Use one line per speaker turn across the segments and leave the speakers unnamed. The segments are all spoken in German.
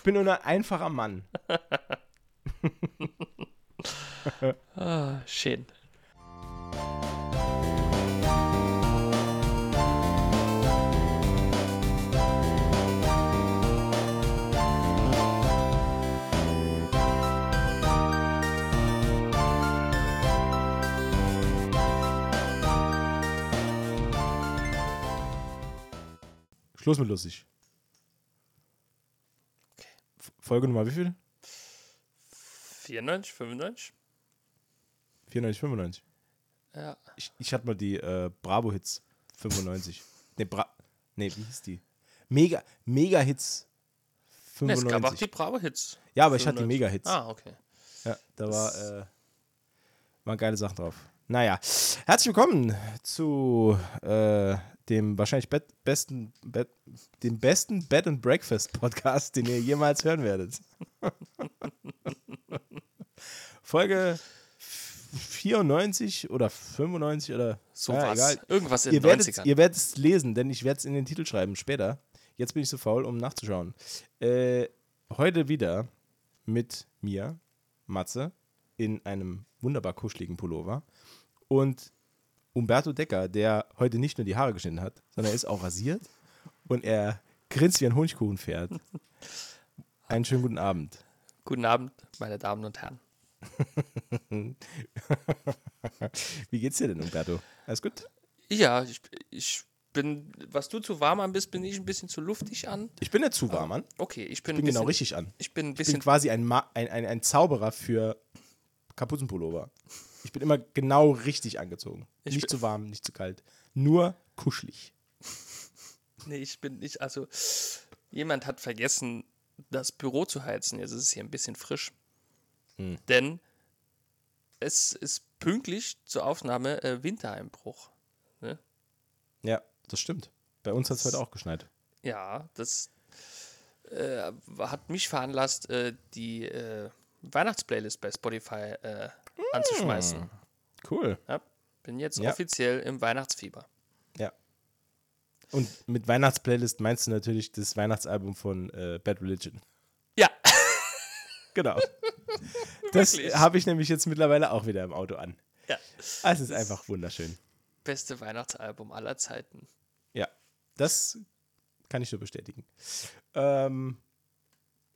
Ich bin nur ein einfacher Mann.
ah, schön.
Schluss mit lustig. Folge Nummer wie viel?
94, 95?
94, 95.
Ja.
Ich, ich hatte mal die äh, Bravo-Hits 95. ne, Bra nee, wie hieß die? Mega, Mega-Hits
Ne,
95.
es gab auch die Bravo-Hits.
ja, aber ich hatte die
95.
Mega-Hits.
Ah, okay.
Ja, da war, äh, waren geile Sachen drauf. Naja, herzlich willkommen zu äh, dem wahrscheinlich bet besten, bet dem besten Bed and Breakfast Podcast, den ihr jemals hören werdet. Folge 94 oder 95 oder
So
ja,
was.
egal.
Irgendwas in
Ihr
den
werdet,
90ern.
ihr werdet es lesen, denn ich werde es in den Titel schreiben später. Jetzt bin ich so faul, um nachzuschauen. Äh, heute wieder mit mir, Matze, in einem wunderbar kuscheligen Pullover und Umberto Decker, der heute nicht nur die Haare geschnitten hat, sondern er ist auch rasiert und er grinst wie ein Honigkuchenpferd. Einen schönen guten Abend.
Guten Abend, meine Damen und Herren.
Wie geht's dir denn, Umberto? Alles gut?
Ja, ich, ich bin, was du zu warm an bist, bin ich ein bisschen zu luftig an.
Ich bin nicht zu warm, Mann.
Okay, ich bin,
Ich bin
ein bisschen,
genau richtig an.
Ich bin ein
Ich bin
bisschen,
quasi ein, Ma ein, ein, ein Zauberer für Kapuzenpullover. Ich bin immer genau richtig angezogen.
Ich
nicht zu warm, nicht zu kalt. Nur kuschelig.
nee, ich bin nicht, also jemand hat vergessen, das Büro zu heizen. Jetzt ist es hier ein bisschen frisch.
Hm.
Denn es ist pünktlich zur Aufnahme äh, Wintereinbruch.
Ja, das stimmt. Bei uns hat es heute auch geschneit.
Ja, das äh, hat mich veranlasst, äh, die äh, Weihnachtsplaylist bei Spotify äh, anzuschmeißen.
Cool.
Ja, bin jetzt
Ja.
offiziell im Weihnachtsfieber.
Ja. Und mit Weihnachtsplaylist meinst du natürlich das Weihnachtsalbum von äh, Bad Religion.
Ja,
Genau. Das habe ich nämlich jetzt mittlerweile auch wieder im Auto an.
ja.
Ah, Es ist einfach wunderschön.
Beste Weihnachtsalbum aller Zeiten.
Ja, das kann ich nur bestätigen. Ähm,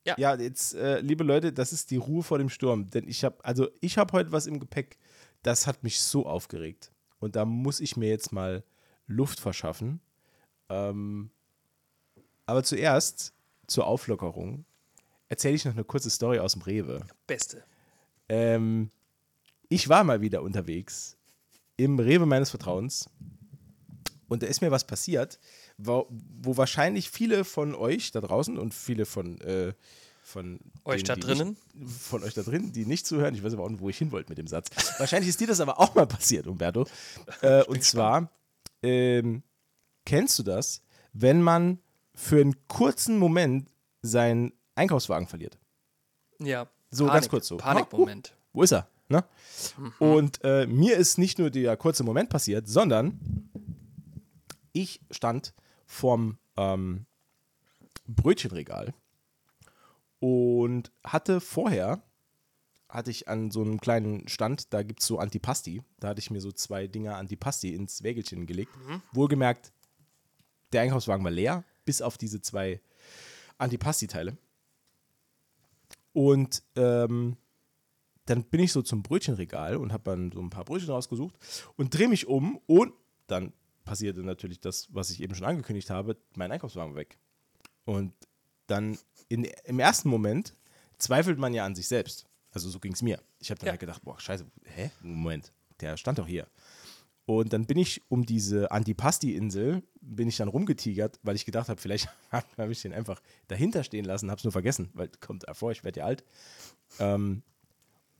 Ja.
ja, jetzt, äh, liebe Leute, das ist die Ruhe vor dem Sturm. Denn ich habe, also ich habe heute was im Gepäck, das hat mich so aufgeregt. Und da muss ich mir jetzt mal Luft verschaffen. Ähm, aber zuerst, zur Auflockerung, erzähle ich noch eine kurze Story aus dem Rewe.
Beste.
Ähm, ich war mal wieder unterwegs im Rewe meines Vertrauens und da ist mir was passiert, wo, wo wahrscheinlich viele von euch da draußen und viele von, äh, von
Euch
denen,
da drinnen?
Nicht, von euch da drin, die nicht zuhören, ich weiß aber auch nicht, wo ich hin wollte mit dem Satz. Wahrscheinlich ist dir das aber auch mal passiert, Umberto. Äh, und zwar, ähm, kennst du das, wenn man für einen kurzen Moment seinen Einkaufswagen verliert?
Ja.
So, ganz kurz so.
Panikmoment.
wo ist er? Ne? Und äh, mir ist nicht nur der kurze Moment passiert, sondern ich stand vorm ähm, Brötchenregal und hatte vorher, hatte ich an so einem kleinen Stand, da gibt es so Antipasti, da hatte ich mir so zwei Dinger Antipasti ins Wägelchen gelegt. Wohlgemerkt, der Einkaufswagen war leer, bis auf diese zwei Antipasti-Teile. Und ähm, dann bin ich so zum Brötchenregal und habe dann so ein paar Brötchen rausgesucht und drehe mich um und dann passierte natürlich das, was ich eben schon angekündigt habe, mein Einkaufswagen weg. Und dann in, im ersten Moment zweifelt man ja an sich selbst. Also so ging es mir. Ich habe dann
Ja.
halt gedacht, boah, scheiße, hä? Moment, der stand doch hier. Und dann bin ich um diese Antipasti-Insel, bin ich dann rumgetigert, weil ich gedacht habe, vielleicht habe ich den einfach dahinter stehen lassen, habe es nur vergessen, weil kommt vor, ich werde ja alt. Ähm,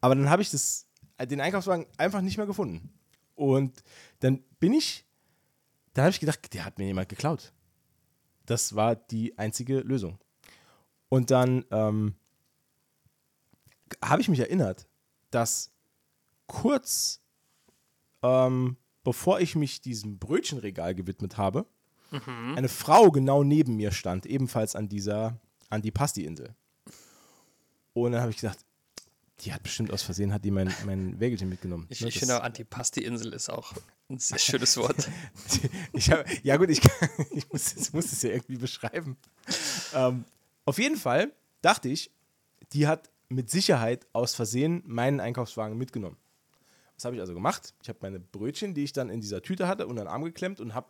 aber dann habe ich das, den Einkaufswagen einfach nicht mehr gefunden. Und dann bin ich, dann habe ich gedacht, der hat mir jemand geklaut. Das war die einzige Lösung. Und dann ähm, habe ich mich erinnert, dass kurz ähm, bevor ich mich diesem Brötchenregal gewidmet habe,
Mhm. Hm?
eine Frau genau neben mir stand, ebenfalls an dieser Antipasti-Insel. Und dann Und dann habe ich gedacht, die hat bestimmt aus Versehen, hat die mein, mein Wägelchen mitgenommen.
Ich,
Ne,
ich finde auch Antipasti-Insel ist auch ein sehr schönes Wort.
ich hab, ja gut, ich, ich muss, ich muss es ja irgendwie beschreiben. Ähm, auf jeden Fall dachte ich, die hat mit Sicherheit aus Versehen meinen Einkaufswagen mitgenommen. Was habe ich also gemacht? Ich habe meine Brötchen, die ich dann in dieser Tüte hatte, unter den Arm geklemmt und habe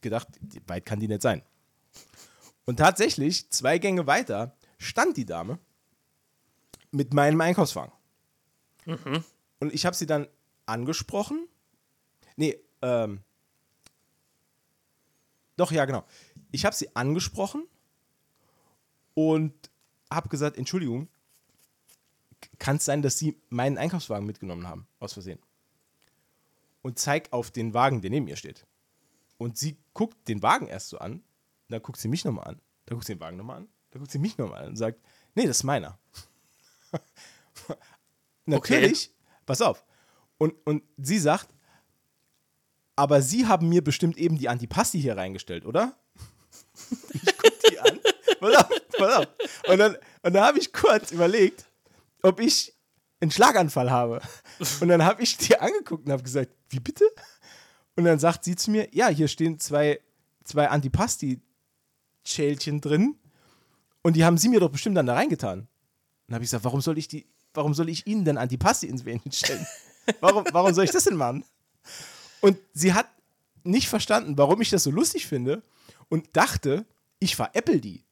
gedacht, weit kann die nicht sein. Und tatsächlich, zwei Gänge weiter, stand die Dame mit meinem Einkaufswagen. Und ich habe sie dann angesprochen. Nee, ähm, doch, ja, genau. Ich habe sie angesprochen und habe gesagt, Entschuldigung, kann es sein, dass Sie meinen Einkaufswagen mitgenommen haben, aus Versehen? Und zeig auf den Wagen, der neben ihr steht. Und sie guckt den Wagen erst so an, dann guckt sie mich nochmal an, dann guckt sie den Wagen nochmal an, dann guckt sie mich nochmal an und sagt, nee, das ist meiner. Natürlich, pass auf. Und, und sie sagt, aber Sie haben mir bestimmt eben die Antipasti hier reingestellt, oder? Ich guck die an. Pass auf, pass auf. Und dann, und dann habe ich kurz überlegt, ob ich einen Schlaganfall habe. Und dann habe ich die angeguckt und habe gesagt, wie bitte? Und dann sagt sie zu mir, ja, hier stehen zwei, zwei Antipasti-Schälchen drin und die haben sie mir doch bestimmt dann da reingetan. Dann habe ich gesagt, warum soll ich die, warum soll ich Ihnen denn Antipasti ins Wähnchen stellen? Warum, warum soll ich das denn machen? Und sie hat nicht verstanden, warum ich das so lustig finde und dachte, ich veräpple die.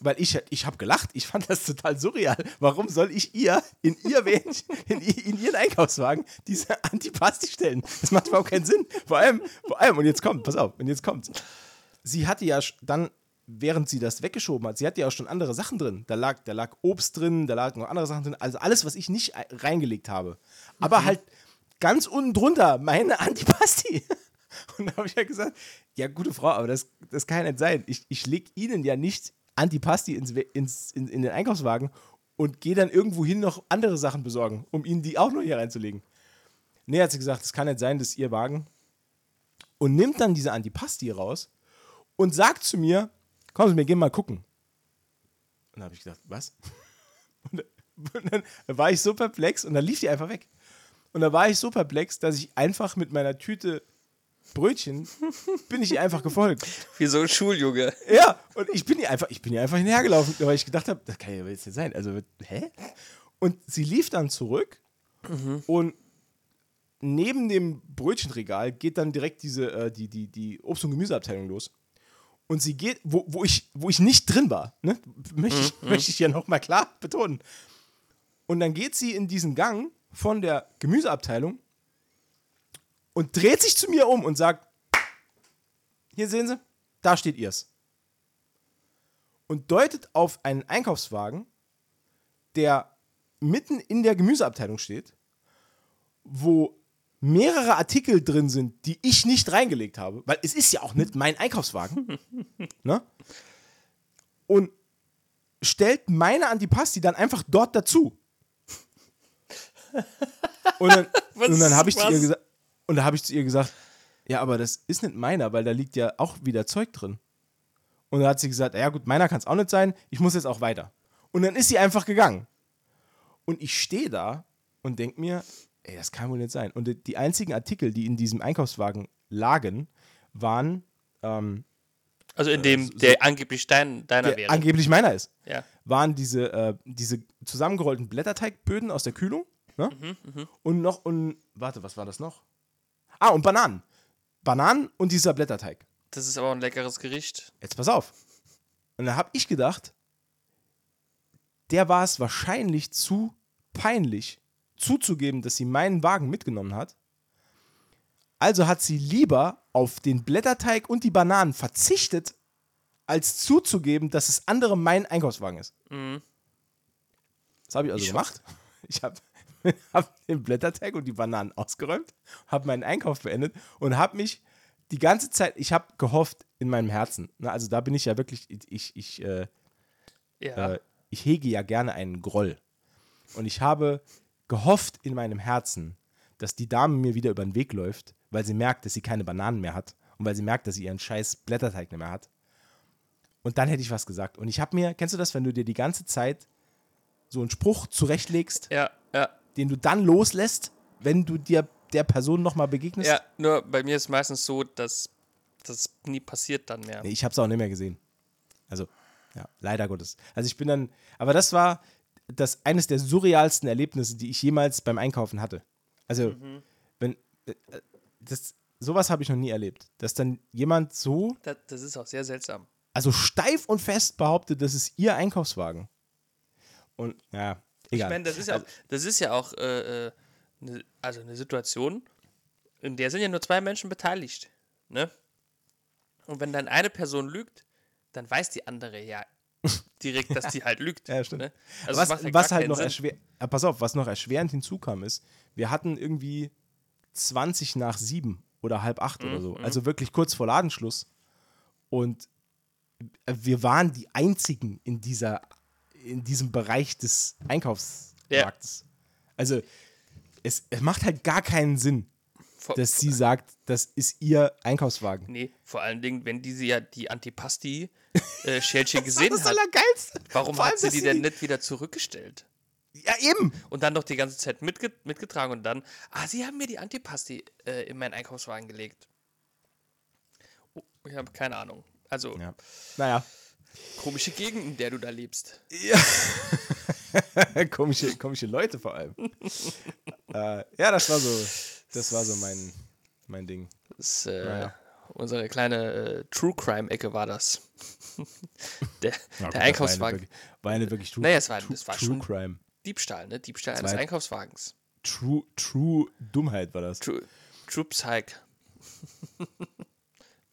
Weil ich, ich habe gelacht, ich fand das total surreal. Warum soll ich ihr in ihr Wähnchen, in, in ihren Einkaufswagen diese Antipasti stellen? Das macht überhaupt keinen Sinn. Vor allem, vor allem, und jetzt kommt, pass auf, und jetzt kommt's. Sie hatte ja dann, während sie das weggeschoben hat, sie hatte ja auch schon andere Sachen drin. Da lag, da lag Obst drin, da lagen noch andere Sachen drin. Also alles, was ich nicht ei- reingelegt habe. Aber halt ganz unten drunter meine Antipasti. Und da habe ich ja gesagt, ja, gute Frau, aber das, das kann ja nicht sein. Ich, ich lege Ihnen ja nicht Antipasti ins, ins, in, in den Einkaufswagen und gehe dann irgendwo hin noch andere Sachen besorgen, um Ihnen die auch noch hier reinzulegen. Nee, hat sie gesagt, das kann nicht sein, das ist Ihr Wagen. Und nimmt dann diese Antipasti raus und sagt zu mir, kommen Sie, wir gehen mal gucken. Und dann habe ich gedacht, was? Und dann war ich so perplex und dann lief die einfach weg. Und da war ich so perplex, dass ich einfach mit meiner Tüte Brötchen bin ich ihr einfach gefolgt.
Wie so ein Schuljunge.
Ja, und ich bin ihr einfach, ich bin ihr einfach hinterhergelaufen, weil ich gedacht habe, das kann ja jetzt nicht sein. Also, hä? Und sie lief dann zurück und neben dem Brötchenregal geht dann direkt diese, äh, die, die, die Obst- und Gemüseabteilung los. Und sie geht, wo, wo, ich, wo ich nicht drin war, ne? möchte, ich, möchte ich ja nochmal klar betonen. Und dann geht sie in diesen Gang von der Gemüseabteilung und dreht sich zu mir um und sagt, hier sehen Sie, da steht ihr's. Und deutet auf einen Einkaufswagen, der mitten in der Gemüseabteilung steht, wo mehrere Artikel drin sind, die ich nicht reingelegt habe, weil es ist ja auch nicht mein Einkaufswagen. ne? Und stellt meine Antipasti dann einfach dort dazu. Und dann, und dann habe ich zu ihr
was?
gesagt, und da habe ich zu ihr gesagt, ja, aber das ist nicht meiner, weil da liegt ja auch wieder Zeug drin. Und da hat sie gesagt, ja gut, meiner kann es auch nicht sein, ich muss jetzt auch weiter. Und dann ist sie einfach gegangen. Und ich stehe da und denke mir, ey, das kann wohl nicht sein. Und die- einzigen Artikel, die in diesem Einkaufswagen lagen, waren, ähm,
Also in dem, der angeblich dein, deiner
der
wäre.
angeblich meiner ist,
ja.
waren diese, äh, diese zusammengerollten Blätterteigböden aus der Kühlung. Ne?
Mhm,
Und noch, und, warte, was war das noch? Ah, und Bananen. Bananen und dieser Blätterteig.
Das ist aber ein leckeres Gericht.
Jetzt pass auf. Und da habe ich gedacht, der war es wahrscheinlich zu peinlich, zuzugeben, dass sie meinen Wagen mitgenommen hat. Also hat sie lieber auf den Blätterteig und die Bananen verzichtet, als zuzugeben, dass es andere mein Einkaufswagen ist.
Mhm.
Das habe ich also
Ich
gemacht. Ich habe hab den Blätterteig und die Bananen ausgeräumt, habe meinen Einkauf beendet und habe mich die ganze Zeit, ich habe gehofft in meinem Herzen. Ne, also da bin ich ja wirklich, ich, ich, äh,
Ja.
äh, ich hege ja gerne einen Groll. Und ich habe gehofft in meinem Herzen, dass die Dame mir wieder über den Weg läuft, weil sie merkt, dass sie keine Bananen mehr hat und weil sie merkt, dass sie ihren scheiß Blätterteig nicht mehr hat. Und dann hätte ich was gesagt. Und ich habe mir, kennst du das, wenn du dir die ganze Zeit so einen Spruch zurechtlegst,
Ja, ja.
den du dann loslässt, wenn du dir der Person nochmal begegnest?
Ja, nur bei mir ist meistens so, dass das nie passiert dann mehr.
Nee, ich habe es auch nicht mehr gesehen. Also, ja, leider Gottes. Also ich bin dann, aber das war das eines der surrealsten Erlebnisse, die ich jemals beim Einkaufen hatte. Also, wenn äh, das sowas habe ich noch nie erlebt, dass dann jemand so,
Das, das ist auch sehr seltsam.
also steif und fest behauptet, das ist ihr Einkaufswagen. Und ja, egal.
Ich meine, das ist ja auch, das ist ja auch äh, äh, ne, also eine Situation, in der sind ja nur zwei Menschen beteiligt. Ne? Und wenn dann eine Person lügt, dann weiß die andere ja direkt, dass die halt lügt.
Ja, stimmt.
Ne? Also
was
ja
was halt noch
Sinn.
erschwer ah, pass auf, was noch erschwerend hinzukam ist, wir hatten irgendwie 20 nach 7 oder halb acht
Mhm,
oder so. Also wirklich kurz vor Ladenschluss. Und wir waren die einzigen in dieser, in diesem Bereich des Einkaufsmarktes. Also es, es macht halt gar keinen Sinn,
Vor-
dass sie sagt, das ist ihr Einkaufswagen.
Nee, vor allen Dingen, wenn diese ja die Antipasti-Schälchen gesehen
das
hat,
Allergeilste.
warum hat sie die denn nicht wieder zurückgestellt?
Ja, eben.
Und dann noch die ganze Zeit mitge mitgetragen und dann, ah, sie haben mir die Antipasti äh, in meinen Einkaufswagen gelegt. Oh, ich habe keine Ahnung. Also,
Ja. Naja.
komische Gegend, in der du da lebst.
komische, komische Leute vor allem. äh, ja, das war so, das war so mein, mein Ding.
Das, äh,
Naja.
Unsere kleine äh, True Crime-Ecke war das. der
gut,
der Einkaufswagen.
War eine wirklich, True,
Naja, es war-
True,
das war
True Crime.
Diebstahl, ne? Diebstahl eines Einkaufswagens.
True, True Dummheit war das.
True, True Psych.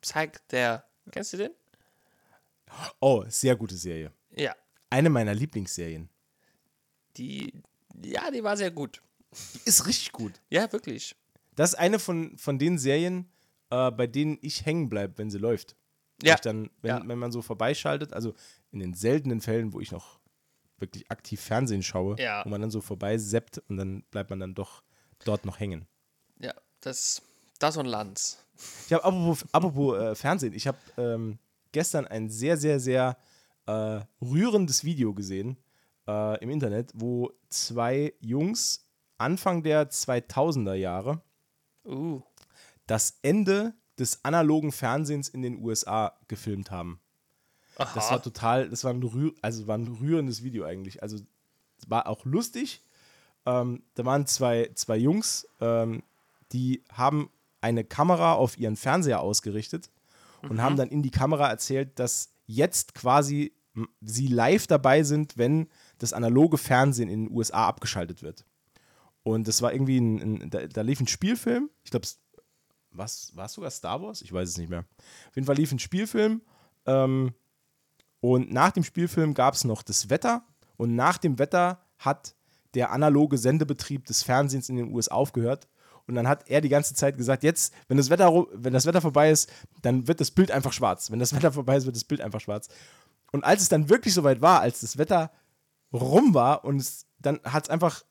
Psych, der. Kennst du den?
Oh, sehr gute Serie.
Ja.
Eine meiner Lieblingsserien.
Die. Ja, die war sehr gut.
Die ist richtig gut.
Ja, wirklich.
Das ist eine von, von den Serien, äh, bei denen ich hängen bleibe, wenn sie läuft.
Ja.
Dann, wenn,
Ja.
wenn man so vorbeischaltet, also in den seltenen Fällen, wo ich noch wirklich aktiv Fernsehen schaue,
Ja.
wo man dann so vorbei seppt und dann bleibt man dann doch dort noch hängen.
Ja, das. Das und Lanz.
Ich habe apropos, apropos äh, Fernsehen, ich habe ähm, gestern ein sehr, sehr, sehr äh, rührendes Video gesehen äh, im Internet, wo zwei Jungs Anfang der 2000er Jahre
Uh.
das Ende des analogen Fernsehens in den USA gefilmt haben.
Aha.
Das war total, das war ein, rühr, also war ein rührendes Video eigentlich. Also es war auch lustig. Ähm, da waren zwei, zwei Jungs, ähm, die haben eine Kamera auf ihren Fernseher ausgerichtet und haben dann in die Kamera erzählt, dass jetzt quasi sie live dabei sind, wenn das analoge Fernsehen in den USA abgeschaltet wird. Und das war irgendwie ein, ein da, da lief ein Spielfilm, ich glaube, was war es sogar Star Wars? Ich weiß es nicht mehr. Auf jeden Fall lief ein Spielfilm ähm, und nach dem Spielfilm gab es noch das Wetter und nach dem Wetter hat der analoge Sendebetrieb des Fernsehens in den USA aufgehört. Und dann hat er die ganze Zeit gesagt, jetzt, wenn das Wetter, wenn das Wetter vorbei ist, dann wird das Bild einfach schwarz. Wenn das Wetter vorbei ist, wird das Bild einfach schwarz. Und als es dann wirklich soweit war, als das Wetter rum war und es, dann hat es einfach,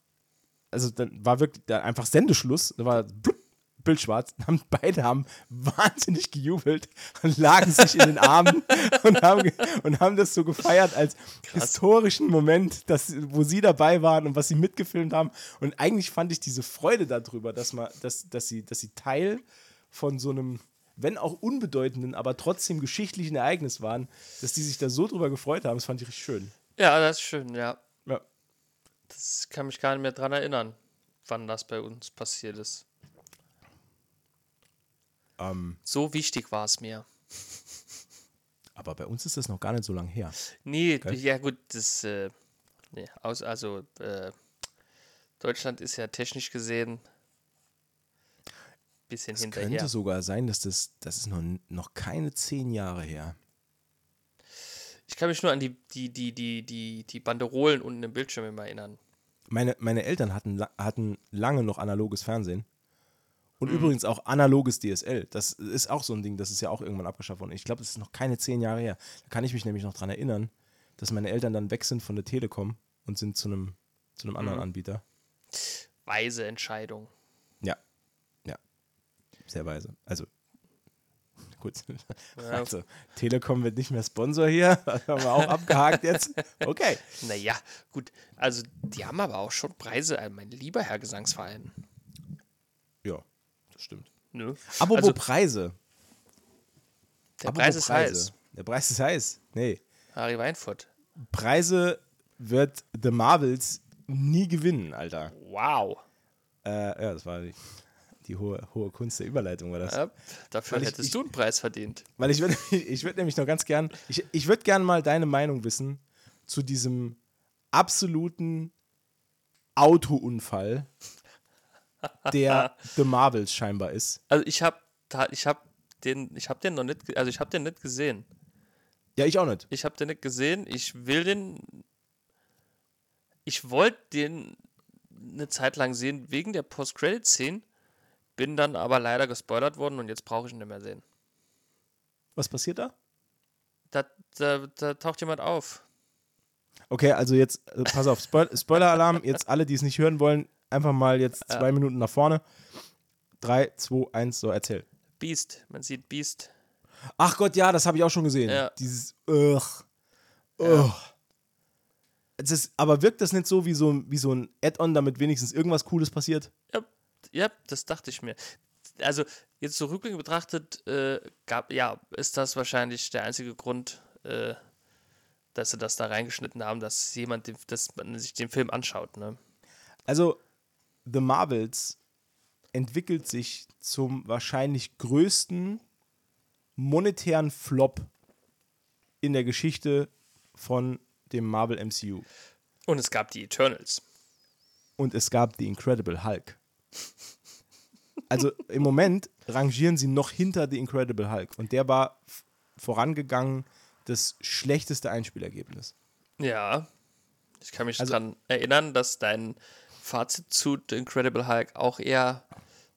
also dann war wirklich da einfach Sendeschluss, da war blub, Bild schwarz, haben, beide haben wahnsinnig gejubelt und lagen sich in den Armen und haben, und haben das so gefeiert als historischen Moment, dass, wo sie dabei waren und was sie mitgefilmt haben. Und eigentlich fand ich diese Freude darüber, dass, man, dass, dass, sie, dass sie Teil von so einem, wenn auch unbedeutenden, aber trotzdem geschichtlichen Ereignis waren, dass die sich da so drüber gefreut haben, das fand ich richtig schön.
Ja, das ist schön, ja.
Ja.
Das kann mich gar nicht mehr dran erinnern, wann das bei uns passiert ist.
Ähm,
So wichtig war es mir.
aber bei uns ist das noch gar nicht so lange her.
Nee, ja gut, das, äh, nee, aus, also, äh, Deutschland ist ja technisch gesehen bisschen
Es
hinterher.
könnte sogar sein, dass das, das ist noch, noch keine zehn Jahre her.
Ich kann mich nur an die, die, die, die, die, die Banderolen unten im Bildschirm immer erinnern.
Meine, meine Eltern hatten, hatten lange noch analoges Fernsehen. Und
Mhm.
übrigens auch analoges DSL. Das ist auch so ein Ding, das ist ja auch irgendwann abgeschafft worden. Ich glaube, das ist noch keine zehn Jahre her. Da kann ich mich nämlich noch dran erinnern, dass meine Eltern dann weg sind von der Telekom und sind zu einem, zu einem anderen
Mhm.
Anbieter.
Weise Entscheidung.
Ja. Ja. Sehr weise. Also, gut. Also, Telekom wird nicht mehr Sponsor hier. Das haben wir auch abgehakt jetzt. Okay.
Naja, gut. Also, die haben aber auch schon Preise, äh, mein lieber Herr Gesangsverein.
Ja, das stimmt.
Nö.
Apropos
Also-
Preise.
Der
Apropos
Preis ist
Preise.
heiß.
Der Preis ist heiß. Nee.
Harry Weinfurt.
Preise wird The Marvels nie gewinnen, Alter.
Wow.
Äh, ja, das war die, die hohe, hohe Kunst der Überleitung, war das.
Ja, dafür
Weil
hättest
ich-
du einen Preis verdient.
Weil ich würde ich würd nämlich noch ganz gern, ich, ich würde gern mal deine Meinung wissen zu diesem absoluten Autounfall, der The Marvels scheinbar ist.
Also ich habe ich hab den ich habe den noch nicht also ich habe den nicht gesehen.
Ja, ich auch nicht.
Ich habe den nicht gesehen. Ich will den ich wollte den eine Zeit lang sehen wegen der Post-Credit-Szene, bin dann aber leider gespoilert worden und jetzt brauche ich ihn nicht mehr sehen.
Was passiert da?
Da, da, da taucht jemand auf.
Okay, also jetzt, äh, pass auf, Spoil Spoiler-Alarm. Jetzt alle, die es nicht hören wollen, einfach mal jetzt zwei Minuten nach vorne. Drei, zwei, eins, so, erzähl.
Beast, man sieht Beast.
Ach Gott, ja, das habe ich auch schon gesehen.
Ja.
Dieses, ugh, ugh. Es ist, aber wirkt das nicht so wie so, wie so ein Add-on, damit wenigstens irgendwas Cooles passiert?
Ja, ja, das dachte ich mir. Also, jetzt so rückblickend betrachtet, äh, gab, ja, ist das wahrscheinlich der einzige Grund, äh, dass sie das da reingeschnitten haben, dass jemand, den, dass man sich den Film anschaut, ne?
Also, The Marvels entwickelt sich zum wahrscheinlich größten monetären Flop in der Geschichte von dem Marvel MCU.
Und es gab die Eternals.
Und es gab The Incredible Hulk. Also im Moment rangieren sie noch hinter The Incredible Hulk. Und der war vorangegangen das schlechteste Einspielergebnis.
Ja. Ich kann mich
Also-
daran erinnern, dass dein Fazit zu The Incredible Hulk auch eher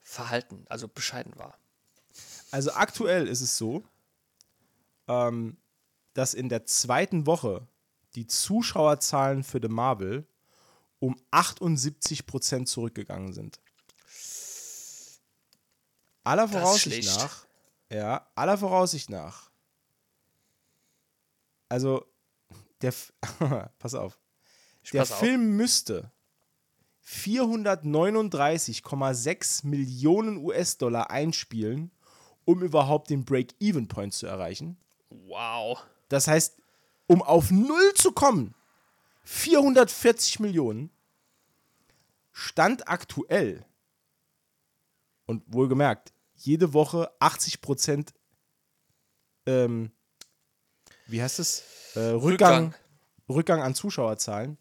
verhalten, also bescheiden war.
Also aktuell ist es so, ähm, dass in der zweiten Woche die Zuschauerzahlen für The Marvel um 78% zurückgegangen sind. Aller Voraussicht nach, ja, aller Voraussicht nach. Also, der, pass auf,
Ich
der
pass auf.
Film müsste 439,6 Millionen US-Dollar einspielen, um überhaupt den Break-Even-Point zu erreichen.
Wow.
Das heißt, um auf Null zu kommen, 440 Millionen, stand aktuell und wohlgemerkt, jede Woche 80 Prozent, ähm, wie heißt es? Äh, Rückgang,
Rückgang.
Rückgang an Zuschauerzahlen.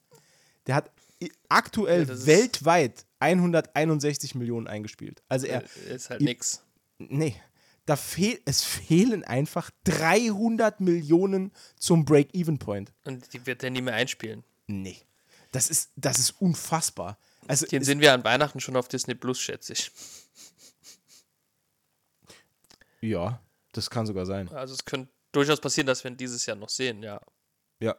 Der hat aktuell
Ja,
weltweit 161 Millionen eingespielt. Also er,
Äh, Ist halt nix.
nee, da fehl, es fehlen einfach 300 Millionen zum Break-Even-Point.
Und die wird er nie mehr einspielen.
Nee. Das ist, das ist unfassbar. Also,
Den sehen wir an Weihnachten schon auf Disney Plus, schätze ich.
ja, das kann sogar sein.
Also es könnte durchaus passieren, dass wir ihn dieses Jahr noch sehen, ja.
Ja.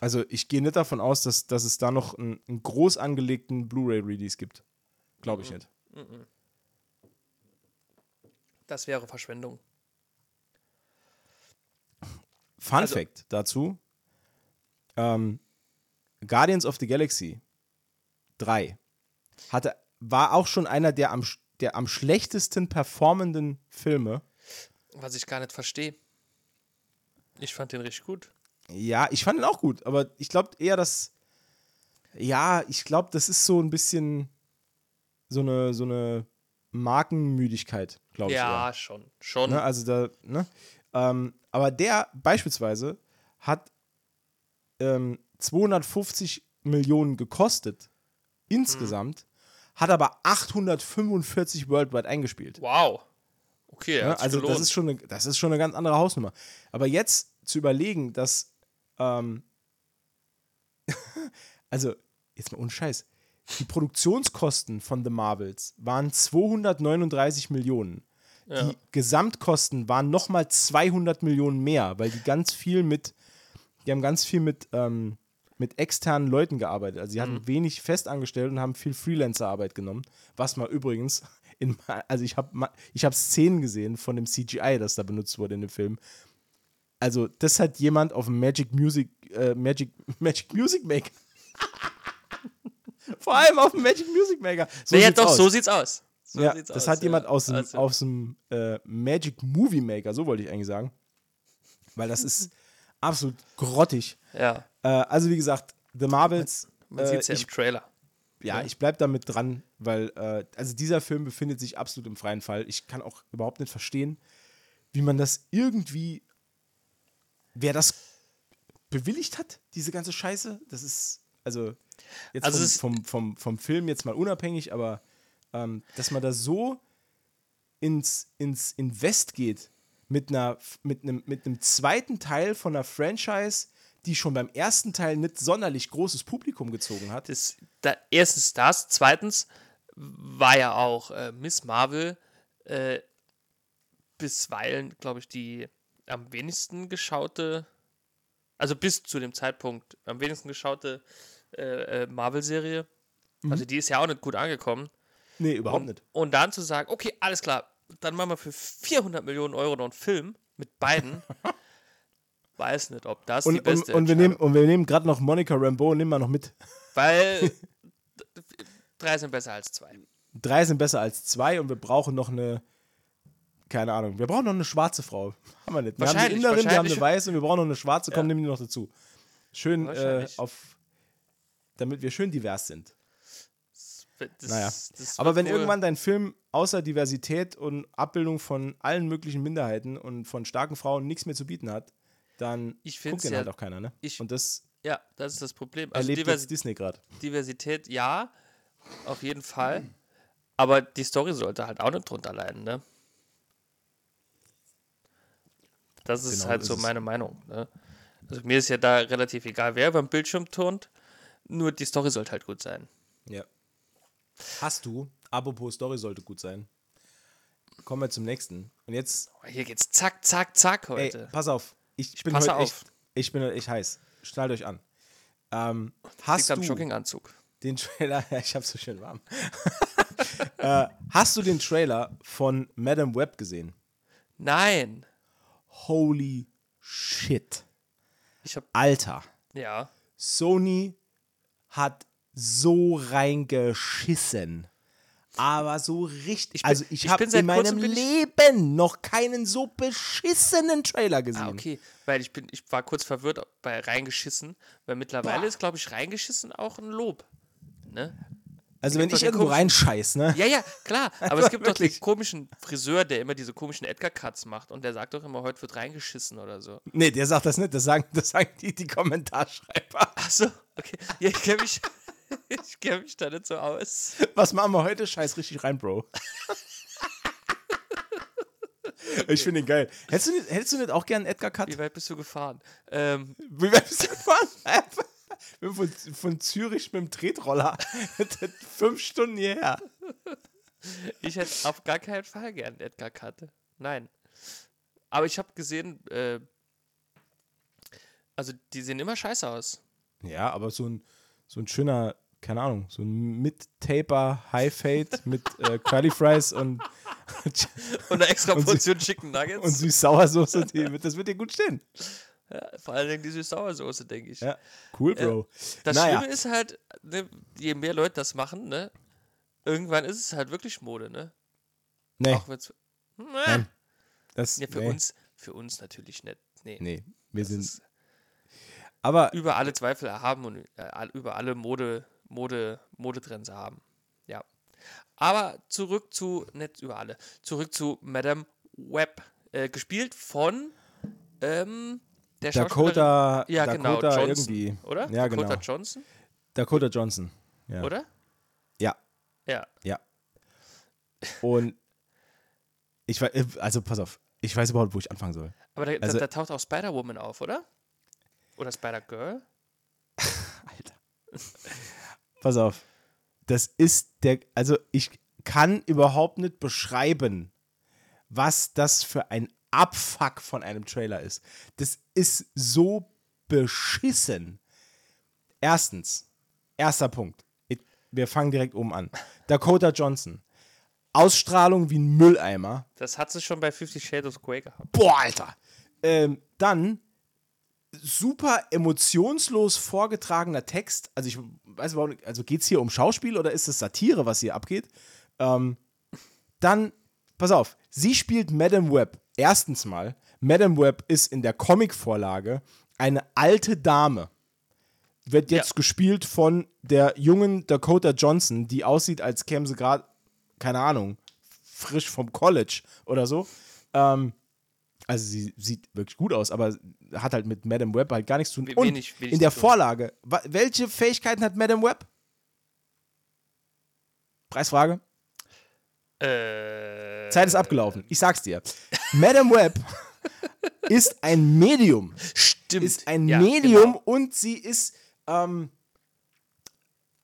Also ich gehe nicht davon aus, dass, dass es da noch einen, einen groß angelegten Blu-ray-Release gibt. Glaube ich nicht.
Das wäre Verschwendung.
Fun
Also-
Fact dazu: ähm, Guardians of the Galaxy 3 hatte, war auch schon einer der am, der am schlechtesten performenden Filme.
Was ich gar nicht verstehe. Ich fand den richtig gut.
Ja, ich fand ihn auch gut, aber ich glaube eher, dass. Ja, ich glaube, das ist so ein bisschen so eine, so eine Markenmüdigkeit, glaube ich.
Ja,
eher.
schon. Schon.
Ne? Also da, ne? Ähm, aber der beispielsweise hat ähm, 250 Millionen gekostet insgesamt, hat aber 845 worldwide eingespielt.
wow. Okay,
Ne?
hat's
Also
gelohnt.
das ist, schon eine, das ist schon eine ganz andere Hausnummer. Aber jetzt zu überlegen, dass, ähm, also jetzt mal ohne Scheiß, die Produktionskosten von The Marvels waren 239 Millionen. Die Gesamtkosten waren nochmal 200 Millionen mehr, weil die ganz viel mit, die haben ganz viel mit, ähm, mit externen Leuten gearbeitet. Also sie hatten wenig festangestellt und haben viel Freelancer-Arbeit genommen, was man übrigens in, also ich habe ich hab Szenen gesehen von dem CGI, das da benutzt wurde in dem Film. Also, das hat jemand auf dem Magic Music, äh, Magic, Magic Music Maker. Vor allem auf dem Magic Music Maker.
So naja, doch, aus. so sieht's aus. So
ja, das aus, hat jemand aus dem, also. aus dem äh, Magic Movie Maker, so wollte ich eigentlich sagen. Weil das ist absolut grottig.
Ja.
Äh, also, wie gesagt, The Marvels.
Man, man äh, sieht ja im Trailer.
Ja, ich bleib damit dran, weil äh, also dieser Film befindet sich absolut im freien Fall. Ich kann auch überhaupt nicht verstehen, wie man das irgendwie, wer das bewilligt hat, diese ganze Scheiße. Das ist, also jetzt also vom, vom, vom, vom, Film jetzt mal unabhängig, aber ähm, dass man da so ins, ins Invest geht mit, einer, mit, einem, mit einem zweiten Teil von einer Franchise, die schon beim ersten Teil nicht sonderlich großes Publikum gezogen hat.
Das, da, erstens das, zweitens war ja auch äh, Miss Marvel äh, bisweilen, glaube ich, die am wenigsten geschaute, also bis zu dem Zeitpunkt am wenigsten geschaute äh, äh Marvel-Serie. Mhm. Also die ist ja auch nicht gut angekommen.
Nee, überhaupt
und,
nicht.
Und dann zu sagen, okay, alles klar, dann machen wir für 400 Millionen Euro noch einen Film mit beiden. Weiß nicht, ob das
und,
die beste
und, und wir nehmen Und wir nehmen gerade noch Monica Rambeau, nehmen wir noch mit.
Weil drei sind besser als zwei.
Drei sind besser als zwei und wir brauchen noch eine, keine Ahnung, wir brauchen noch eine schwarze Frau. Haben wir nicht. Wir haben eine Inderin, wir haben eine weiße und wir brauchen noch eine schwarze, komm, ja. nimm die noch dazu. Schön äh, auf, damit wir schön divers sind. Das, naja. Aber wenn irgendwann dein Film außer Diversität und Abbildung von allen möglichen Minderheiten und von starken Frauen nichts mehr zu bieten hat, dann
ich guckt
den
ja,
halt auch keiner, ne?
Ich,
und das
ja, das ist das Problem.
Also erlebt Diversi Disney gerade.
Diversität, ja, auf jeden Fall. Aber die Story sollte halt auch nicht drunter leiden, ne? Das ist genau, halt so meine Meinung. Ne? Also mir ist ja da relativ egal, wer beim Bildschirm turnt. Nur die Story sollte halt gut sein.
Ja. Hast du, apropos Story sollte gut sein. Kommen wir zum nächsten. Und jetzt.
Oh, hier geht's zack, zack, zack heute.
Ey, pass auf. Ich, ich bin
Pass
heute
auf.
Echt, ich bin echt heiß. Schnallt euch an. Ähm, hast
du
Jogginganzug. den Trailer? Ja, ich hab's so schön warm. äh, hast du den Trailer von Madame Web gesehen?
Nein.
Holy shit.
Hab,
Alter.
Ja.
Sony hat so reingeschissen aber so richtig. Ich bin, also ich, ich habe in meinem Leben noch keinen so beschissenen Trailer gesehen. Ah,
okay, weil ich bin, ich war kurz verwirrt bei reingeschissen, weil mittlerweile Boah. ist, glaube ich, reingeschissen auch ein Lob. Ne?
Also wenn ich irgendwo reinscheiß, ne?
Ja, ja, klar. Aber es gibt doch den komischen Friseur, der immer diese komischen Edgar-Cuts macht und der sagt doch immer, heute wird reingeschissen oder so.
Nee, der sagt das nicht, das sagen, das sagen die, die Kommentarschreiber.
Achso, okay. Ja, ich kenne mich, ich kenne mich da nicht so aus.
Was machen wir heute? Scheiß richtig rein, Bro. Ich finde ihn geil. Hättest du, nicht, hättest du nicht auch gern Edgar Cut?
Wie weit bist du gefahren? Ähm,
Wie weit bist du gefahren? Ich bin von, von Zürich mit dem Tretroller. Fünf Stunden hierher.
Ich hätte auf gar keinen Fall gern Edgar Cut. Nein. Aber ich habe gesehen, äh, also die sehen immer scheiße aus.
Ja, aber so ein, so ein schöner, keine Ahnung, so ein Mid-Taper High Fade mit äh, Curly Fries und
und eine extra Portion Chicken Nuggets
und Süß-Sauersoße, das wird dir gut stehen.
Ja, vor allen Dingen die Süß-Sauersoße, denke ich.
Ja, cool, Bro.
Ja, das naja. Schlimme ist halt, ne, je mehr Leute das machen, ne, irgendwann ist es halt wirklich Mode, ne?
Nee.
Auch wenn's,
Nein. Das,
ja, für
nee.
uns, für uns natürlich nicht. Nee.
Nee, wir
das
sind aber
über alle Zweifel erhaben und äh, über alle Mode, Mode, Modetrends haben. Ja. Aber zurück zu, nicht über alle, zurück zu Madame Web. Äh, gespielt von ähm, der
Dakota,
ja,
Dakota
genau, Johnson,
irgendwie.
Oder?
Ja,
Dakota
genau.
Johnson?
Dakota Johnson. Ja.
Oder?
Ja.
Ja.
Ja. Und ich weiß, also pass auf, ich weiß überhaupt, wo ich anfangen soll.
Aber da,
also,
da, da taucht auch Spider-Woman auf, oder? Oder Spider-Girl?
Alter. Pass auf. Das ist der, also ich kann überhaupt nicht beschreiben, was das für ein Abfuck von einem Trailer ist. Das ist so beschissen. Erstens, erster Punkt. Wir fangen direkt oben an. Dakota Johnson. Ausstrahlung wie ein Mülleimer.
Das hat sie schon bei Fifty Shades of Grey gehabt.
Boah, Alter. Ähm, dann super emotionslos vorgetragener Text. Also ich weiß überhaupt nicht, also geht es hier um Schauspiel oder ist es Satire, was hier abgeht? Ähm, dann, pass auf, sie spielt Madame Web. Erstens mal, Madame Web ist in der Comicvorlage eine alte Dame. Wird jetzt
Ja.
gespielt von der jungen Dakota Johnson, die aussieht, als käme sie gerade, keine Ahnung, frisch vom College oder so. Ähm, also sie sieht wirklich gut aus, aber hat halt mit Madame Web halt gar nichts zu tun. Und
wenig- wenig
in der. Vorlage, welche Fähigkeiten hat Madame Web? Preisfrage?
Äh,
Zeit ist abgelaufen. Ich sag's dir. Madame Web ist ein Medium.
Stimmt.
Ist ein
Ja,
Medium
genau.
und sie ist. Ähm,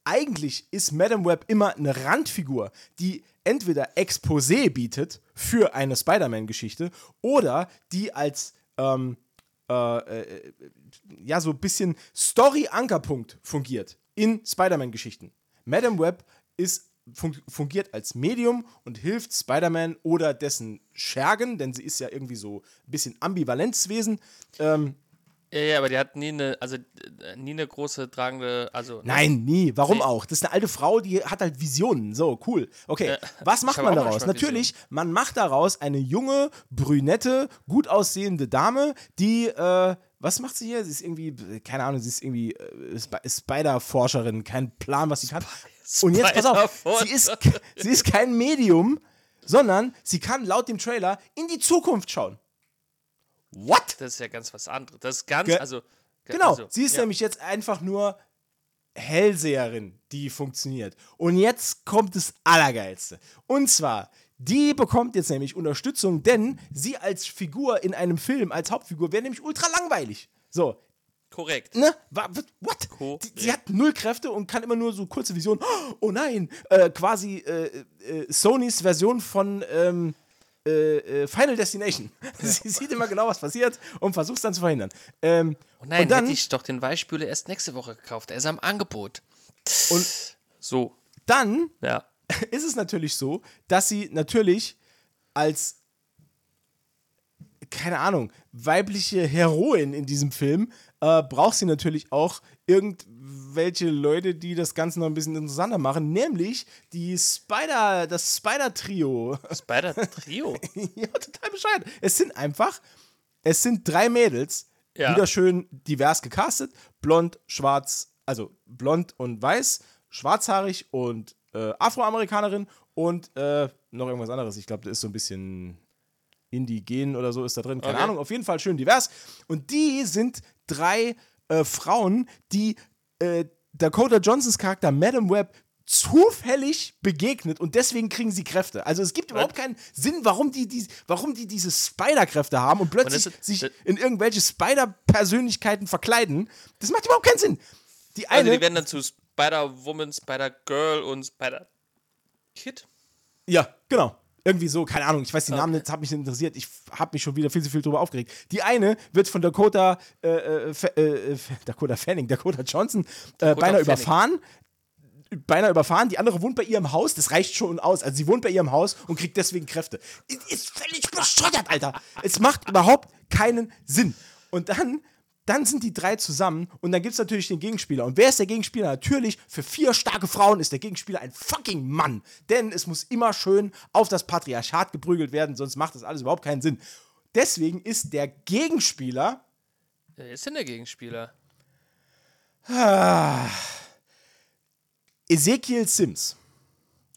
eigentlich ist Madame Web immer eine Randfigur, die entweder Exposé bietet für eine Spider-Man-Geschichte oder die als ähm, äh, äh, ja so ein bisschen Story-Ankerpunkt fungiert in Spider-Man-Geschichten. Madame Web ist fun fungiert als Medium und hilft Spider-Man oder dessen Schergen, denn sie ist ja irgendwie so ein bisschen Ambivalenzwesen. Ähm,
Ja, ja, aber die hat nie eine, also äh, nie eine große tragende, also. ne?
Nein, nie. Warum
Nee.
auch? Das ist eine alte Frau, die hat halt Visionen. So, cool. Okay,
Ja,
was macht man daraus? Natürlich, man macht daraus eine junge, brünette, gut aussehende Dame, die, äh, was macht sie hier? Sie ist irgendwie, keine Ahnung, sie ist irgendwie äh, Sp Spider-Forscherin, kein Plan, was sie kann. Und jetzt pass auf, sie ist, sie ist kein Medium, sondern sie kann laut dem Trailer in die Zukunft schauen. What?
Das ist ja ganz was anderes. Das ist ganz,
Ge-
also. ge-
Genau,
also,
sie ist
ja.
nämlich jetzt einfach nur Hellseherin, die funktioniert. Und jetzt kommt das Allergeilste. Und zwar, die bekommt jetzt nämlich Unterstützung, denn sie als Figur in einem Film, als Hauptfigur, wäre nämlich ultra langweilig. So,
Korrekt.
ne? What?
Korrekt.
Die, sie hat null Kräfte und kann immer nur so kurze Visionen. Oh nein, äh, quasi äh, äh, Sonys Version von ähm, äh, äh, Final Destination. sie sieht immer genau, was passiert und versucht es dann zu verhindern. Ähm,
Oh nein,
und dann,
hätte ich doch den Weichspüler erst nächste Woche gekauft. Er ist am Angebot.
Und
So,
dann
ja.
ist es natürlich so, dass sie natürlich als, keine Ahnung, weibliche Heroin in diesem Film äh, braucht sie natürlich auch irgendwelche Leute, die das Ganze noch ein bisschen interessanter machen, nämlich die Spider, das Spider-Trio.
Spider-Trio.
ja, total bescheuert. Es sind einfach, es sind drei Mädels,
Ja.
wieder schön divers gecastet, blond, schwarz, also blond und weiß, schwarzhaarig und äh, Afroamerikanerin und äh, noch irgendwas anderes. Ich glaube, da ist so ein bisschen indigen oder so ist da drin. Keine
Okay.
Ahnung, auf jeden Fall schön divers. Und die sind drei äh, Frauen, die äh, Dakota Johnsons Charakter Madame Web zufällig begegnet und deswegen kriegen sie Kräfte. Also es gibt überhaupt keinen Sinn, warum die, die, warum die diese Spider-Kräfte haben und plötzlich
das ist-
sich in irgendwelche Spider-Persönlichkeiten verkleiden. Das macht überhaupt keinen Sinn. Die
Also
eine,
die werden dann zu Spider-Woman, Spider-Girl und Spider-Kid.
Ja, genau. Irgendwie so, keine Ahnung, ich weiß die Namen nicht, hat mich nicht interessiert. Ich habe mich schon wieder viel zu viel drüber aufgeregt. Die eine wird von Dakota, äh, äh, äh, äh, Dakota Fanning, Dakota Johnson, äh, beinahe
Fanning.
überfahren. Beinahe überfahren. Die andere wohnt bei ihrem Haus, das reicht schon aus. Also sie wohnt bei ihrem Haus und kriegt deswegen Kräfte. Ist völlig bescheuert, Alter. Es macht überhaupt keinen Sinn. Und dann dann sind die drei zusammen und dann gibt es natürlich den Gegenspieler. Und wer ist der Gegenspieler? Natürlich, für vier starke Frauen ist der Gegenspieler ein fucking Mann. Denn es muss immer schön auf das Patriarchat geprügelt werden, sonst macht das alles überhaupt keinen Sinn. Deswegen ist der Gegenspieler
Wer ist denn der Gegenspieler?
Ezekiel Sims.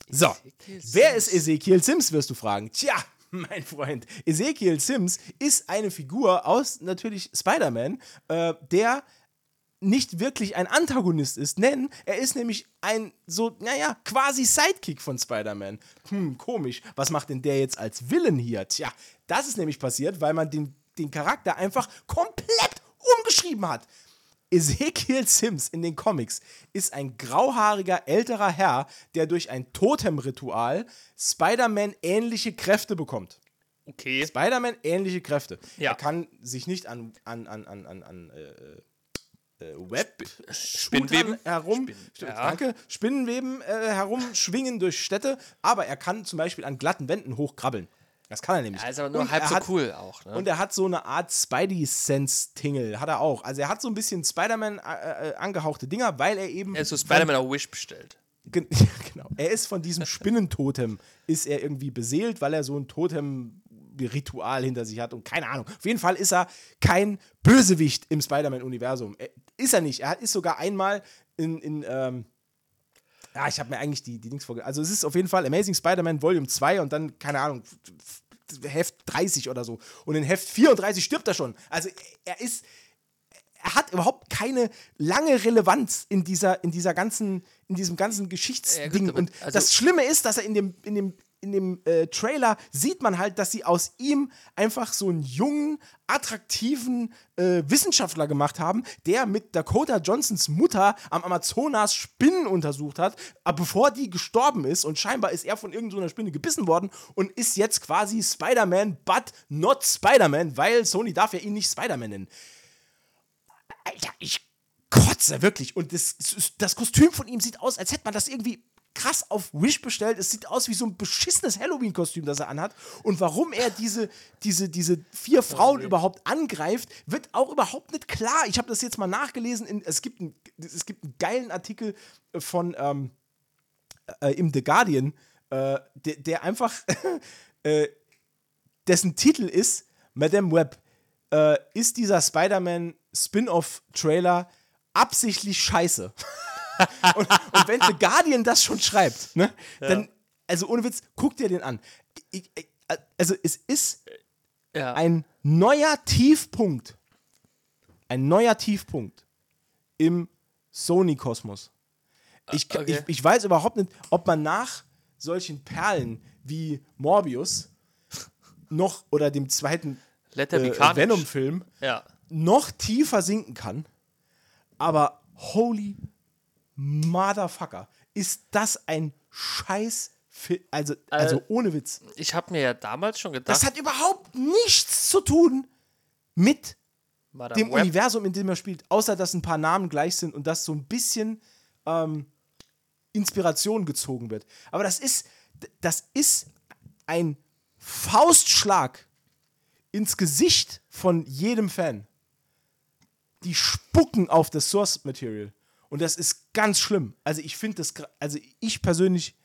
So,
Ezekiel
wer
Sims.
ist Ezekiel Sims, wirst du fragen. Tja, mein Freund, Ezekiel Sims ist eine Figur aus natürlich Spider-Man, äh, der nicht wirklich ein Antagonist ist, denn er ist nämlich ein so, naja, quasi Sidekick von Spider-Man. Hm, komisch. Was macht denn der jetzt als Villain hier? Tja, das ist nämlich passiert, weil man den, den Charakter einfach komplett umgeschrieben hat. Ezekiel Sims in den Comics ist ein grauhaariger älterer Herr, der durch ein Totem-Ritual Spider-Man ähnliche Kräfte bekommt.
Okay.
Spider-Man ähnliche Kräfte.
Ja.
Er kann sich nicht an, an, an, an, an, an äh, äh, Web
Spinnweben?
herum,
Spinn- ja.
danke, Spinnenweben äh, herumschwingen durch Städte, aber er kann zum Beispiel an glatten Wänden hochkrabbeln. Das kann er nämlich.
Ja, ist aber nur
Und
halb so
hat,
cool auch. Ne?
Und er hat so eine Art Spidey-Sense-Tingle, hat er auch. Also er hat so ein bisschen Spider-Man äh, äh, angehauchte Dinger, weil er eben
er hat so Spider-Man auf Wish bestellt.
Gen ja, genau. Er ist von diesem Spinnentotem, ist er irgendwie beseelt, weil er so ein Totem-Ritual hinter sich hat und keine Ahnung. Auf jeden Fall ist er kein Bösewicht im Spider-Man-Universum. Er- Ist er nicht. Er ist sogar einmal in, in ähm, ja, ich habe mir eigentlich die, die Dings vorge... Also es ist auf jeden Fall Amazing Spider-Man Volume 2 und dann, keine Ahnung, Heft 30 oder so. Und in Heft 34 stirbt er schon. Also er ist er hat überhaupt keine lange Relevanz in dieser, in dieser ganzen, in diesem ganzen Geschichtsding.
aber-
und
also-
das Schlimme ist, dass er in dem, in dem, in dem äh, Trailer sieht man halt, dass sie aus ihm einfach so einen jungen, attraktiven äh, Wissenschaftler gemacht haben, der mit Dakota Johnsons Mutter am Amazonas Spinnen untersucht hat, aber bevor die gestorben ist und scheinbar ist er von irgendeiner Spinne gebissen worden und ist jetzt quasi Spider-Man, but not Spider-Man, weil Sony darf ja ihn nicht Spider-Man nennen. Alter, ich kotze wirklich. Und das, das Kostüm von ihm sieht aus, als hätte man das irgendwie krass auf Wish bestellt. Es sieht aus wie so ein beschissenes Halloween-Kostüm, das er anhat. Und warum er diese, diese, diese vier Frauen überhaupt angreift, wird auch überhaupt nicht klar. Ich habe das jetzt mal nachgelesen. In, es, gibt ein, es gibt einen geilen Artikel von ähm, äh, im The Guardian, äh, der, der einfach äh, dessen Titel ist Madame Web. Äh, ist dieser Spider-Man Spin-off-Trailer absichtlich scheiße? und, und wenn The Guardian das schon schreibt, ne, dann, also ohne Witz, guck dir den an. Ich, ich, also es ist
Ja.
ein neuer Tiefpunkt. Ein neuer Tiefpunkt im Sony-Kosmos. Ich,
Okay.
ich, ich weiß überhaupt nicht, ob man nach solchen Perlen wie Morbius noch oder dem zweiten äh. Venom-Film
Ja.
noch tiefer sinken kann. Aber holy Motherfucker, ist das ein Scheiß. Also, also
Äh,
ohne Witz.
Ich habe mir ja damals schon gedacht,
Das hat überhaupt nichts zu tun mit
Madame
dem
Web,
Universum, in dem er spielt, außer dass ein paar Namen gleich sind und dass so ein bisschen ähm, Inspiration gezogen wird. Aber das ist, das ist ein Faustschlag ins Gesicht von jedem Fan. Die spucken auf das Source Material. Und das ist ganz schlimm. Also ich finde das, also ich persönlich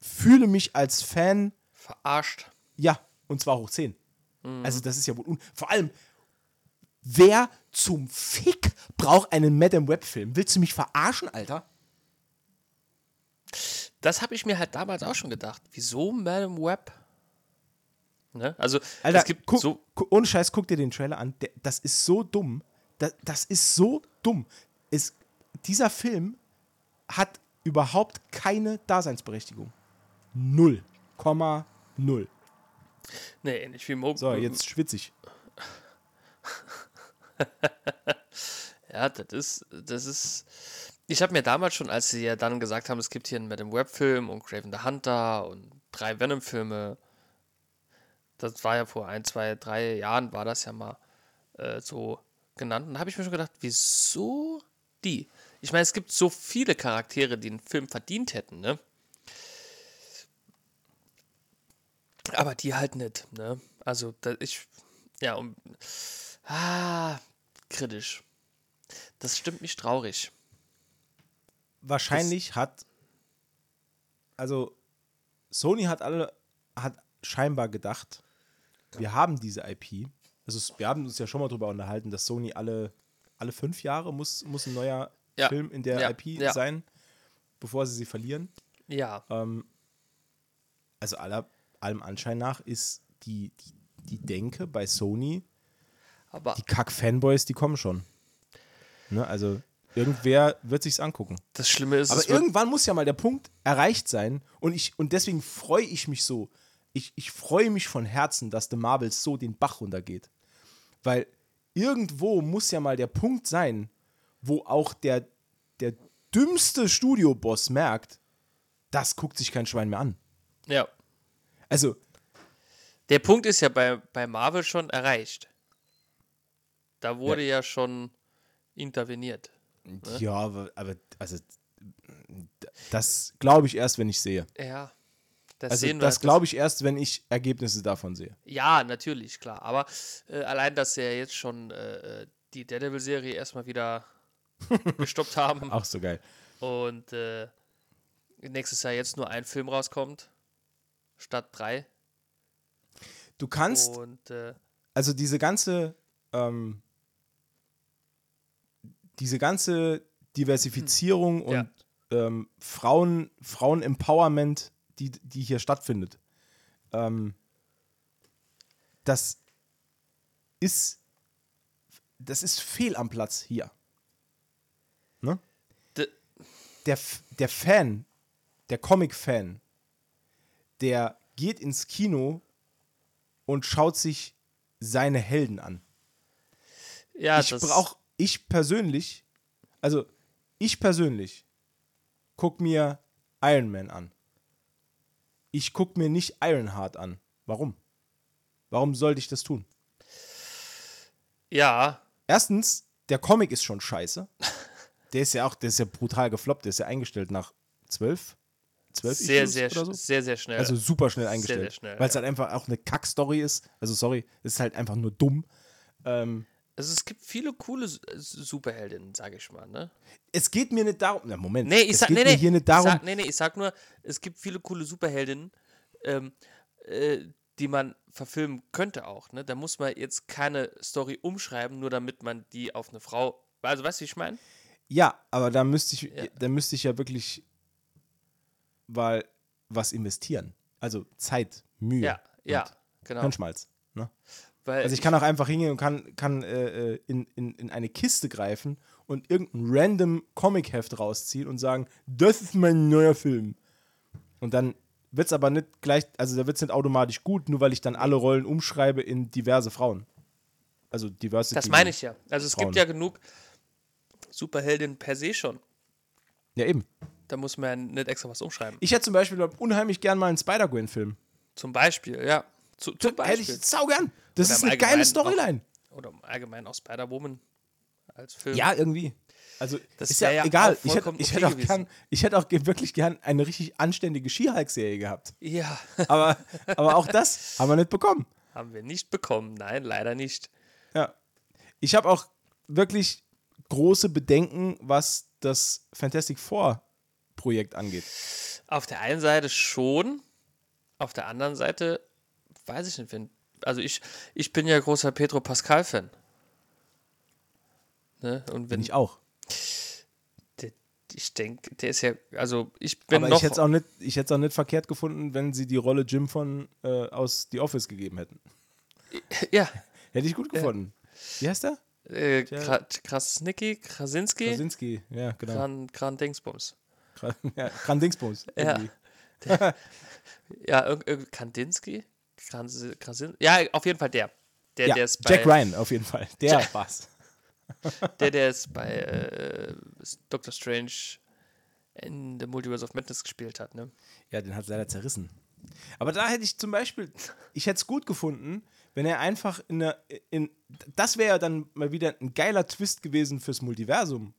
fühle mich als Fan
verarscht.
ja, und zwar hoch 10. Also das ist ja wohl un vor allem wer zum Fick braucht einen Madame Web Film? Willst du mich verarschen, Alter?
Das habe ich mir halt damals auch schon gedacht. Wieso Madame Web? Ne? Also,
Alter,
es gibt
guck,
so.
ohne Scheiß, guck dir den Trailer an. Der, das ist so dumm. Das, das ist so dumm. Es, dieser Film hat überhaupt keine Daseinsberechtigung. Null. Komma null.
Nee, ähnlich wie Mo
So, jetzt schwitze ich.
Ja, das ist, das ist. Ich habe mir damals schon, als sie ja dann gesagt haben, es gibt hier einen Madame Web-Film und Craven the Hunter und drei Venom-Filme, das war ja vor ein, zwei, drei Jahren, war das ja mal äh, so genannt. Und da habe ich mir schon gedacht, wieso die? Ich meine, es gibt so viele Charaktere, die einen Film verdient hätten, ne? Aber die halt nicht, ne? Also, ich, ja, um, ah, kritisch. Das stimmt mich traurig.
wahrscheinlich hat, also Sony hat alle, hat scheinbar gedacht, wir haben diese IP. Also wir haben uns ja schon mal darüber unterhalten, dass Sony alle, alle fünf Jahre muss, muss ein neuer
Ja,
Film in der
ja,
IP
ja.
sein, bevor sie sie verlieren.
Ja,
Also aller, allem Anschein nach ist die, die, die Denke bei Sony,
aber
die Kack-Fanboys, die kommen schon. Ne, also irgendwer wird sich's angucken.
das Schlimme ist,
Aber irgendwann muss ja mal der Punkt erreicht sein und, ich, und deswegen freue ich mich so. Ich, ich freue mich von Herzen, dass The Marvels so den Bach runtergeht. Weil irgendwo muss ja mal der Punkt sein, wo auch der, der dümmste Studioboss merkt, das guckt sich kein Schwein mehr an.
ja,
Also,
der Punkt ist ja bei, bei Marvel schon erreicht. Da wurde ja, schon interveniert.
Ja, aber, aber also das glaube ich erst, wenn ich sehe.
Ja. Das
Also
sehen wir.
das glaube ich erst, wenn ich Ergebnisse davon sehe.
Ja, natürlich, klar. Aber äh, allein, dass ja jetzt schon äh, äh, die Daredevil-Serie erstmal wieder gestoppt haben
Auch so geil.
und äh, nächstes Jahr jetzt nur ein Film rauskommt, statt drei.
Du kannst,
Und äh,
also diese ganze, ähm, diese ganze Diversifizierung und
Ja.
ähm, Frauen, Frauen-Empowerment, die, die hier stattfindet, ähm, das ist, das ist fehl am Platz hier. Der, der Fan, der Comic-Fan, der geht ins Kino und schaut sich seine Helden an
ja,
ich brauche, ich persönlich, also ich persönlich, guck mir Iron Man an. Ich guck mir nicht Ironheart an. Warum? Warum sollte ich das tun?
Ja,
Erstens, der Comic ist schon scheiße. Der ist ja auch, der ist ja brutal gefloppt, der ist ja eingestellt nach zwölf, zwölf
sehr,
Issues
sehr,
so.
sehr, sehr schnell.
Also super schnell eingestellt.
sehr schnell,
Weil es
ja.
halt einfach auch eine Kackstory ist. Also sorry, es ist halt einfach nur dumm. Ähm,
also es gibt viele coole Superheldinnen, sage ich mal, ne?
es geht mir nicht darum. Na, Moment.
Nee, ich
es
sag,
geht
nee,
mir hier nicht
ich
darum.
sag, nee, nee, ich sag nur, es gibt viele coole Superheldinnen, ähm, äh, die man verfilmen könnte auch, ne? Da muss man jetzt keine Story umschreiben, nur damit man die auf eine Frau, also weißt du, wie ich meine?
Ja, aber da müsste ich,
Ja.
da müsste ich ja wirklich weil was investieren. Also Zeit, Mühe.
Ja, ja,
und
genau.
Hirnschmalz. Ne?
Weil
Also ich kann auch einfach hingehen und kann, kann äh, in, in, in eine Kiste greifen und irgendein random Comic-Heft rausziehen und sagen, das ist mein neuer Film. Und dann wird es aber nicht gleich, also da wird es nicht automatisch gut, nur weil ich dann alle Rollen umschreibe in diverse Frauen. Also Diversity.
das meine ich ja. Also es
Frauen.
gibt ja genug Superheldinnen per se schon.
Ja, eben.
Da muss man ja nicht extra was umschreiben.
Ich hätte zum Beispiel unheimlich gern mal einen Spider-Gwen-Film.
Zum Beispiel, ja. Zu, zum
Hätte
Beispiel.
ich sau gern. Das
Oder
ist eine geile Storyline.
Oder allgemein auch Spider-Woman als Film.
Ja, irgendwie. Also
Das
ist ja,
ja
egal.
auch
Ich hätte, ich, hätte auch gern, ich hätte auch wirklich gern eine richtig anständige Skihulk-Serie gehabt.
ja.
Aber, aber auch das haben wir nicht bekommen.
Haben wir nicht bekommen. Nein, leider nicht.
Ja. Ich habe auch wirklich große Bedenken, was das Fantastic Four Projekt angeht.
Auf der einen Seite schon, auf der anderen Seite weiß ich nicht, wenn. Also ich, ich bin ja großer Pedro Pascal-Fan. Ne? Und wenn
Bin ich auch.
der, ich denke, der ist ja, also ich bin
Aber
noch.
ich hätte es auch, nicht- ich auch nicht verkehrt gefunden, wenn sie die Rolle Jim von äh, aus The Office gegeben hätten.
ja,
Hätte ich gut gefunden. Wie heißt der?
Äh, Kra Krasnicki, Krasinski,
Krasinski. Ja, genau.
Kran, Kran Dingsbums.
Kran, ja, Kran Dingsbums.
Ja. Ja, Kandinsky? Kransi- Krasin ja, auf jeden Fall der. Der,
Ja,
der ist bei,
Jack Ryan auf jeden Fall. Der
Jack-
war's.
Der, der ist bei äh, Doctor Strange in The Multiverse of Madness gespielt hat, ne?
Ja, den hat leider zerrissen. Aber da hätte ich zum Beispiel, ich hätte es gut gefunden, wenn er einfach in der, in, das wäre ja dann mal wieder ein geiler Twist gewesen fürs Multiversum,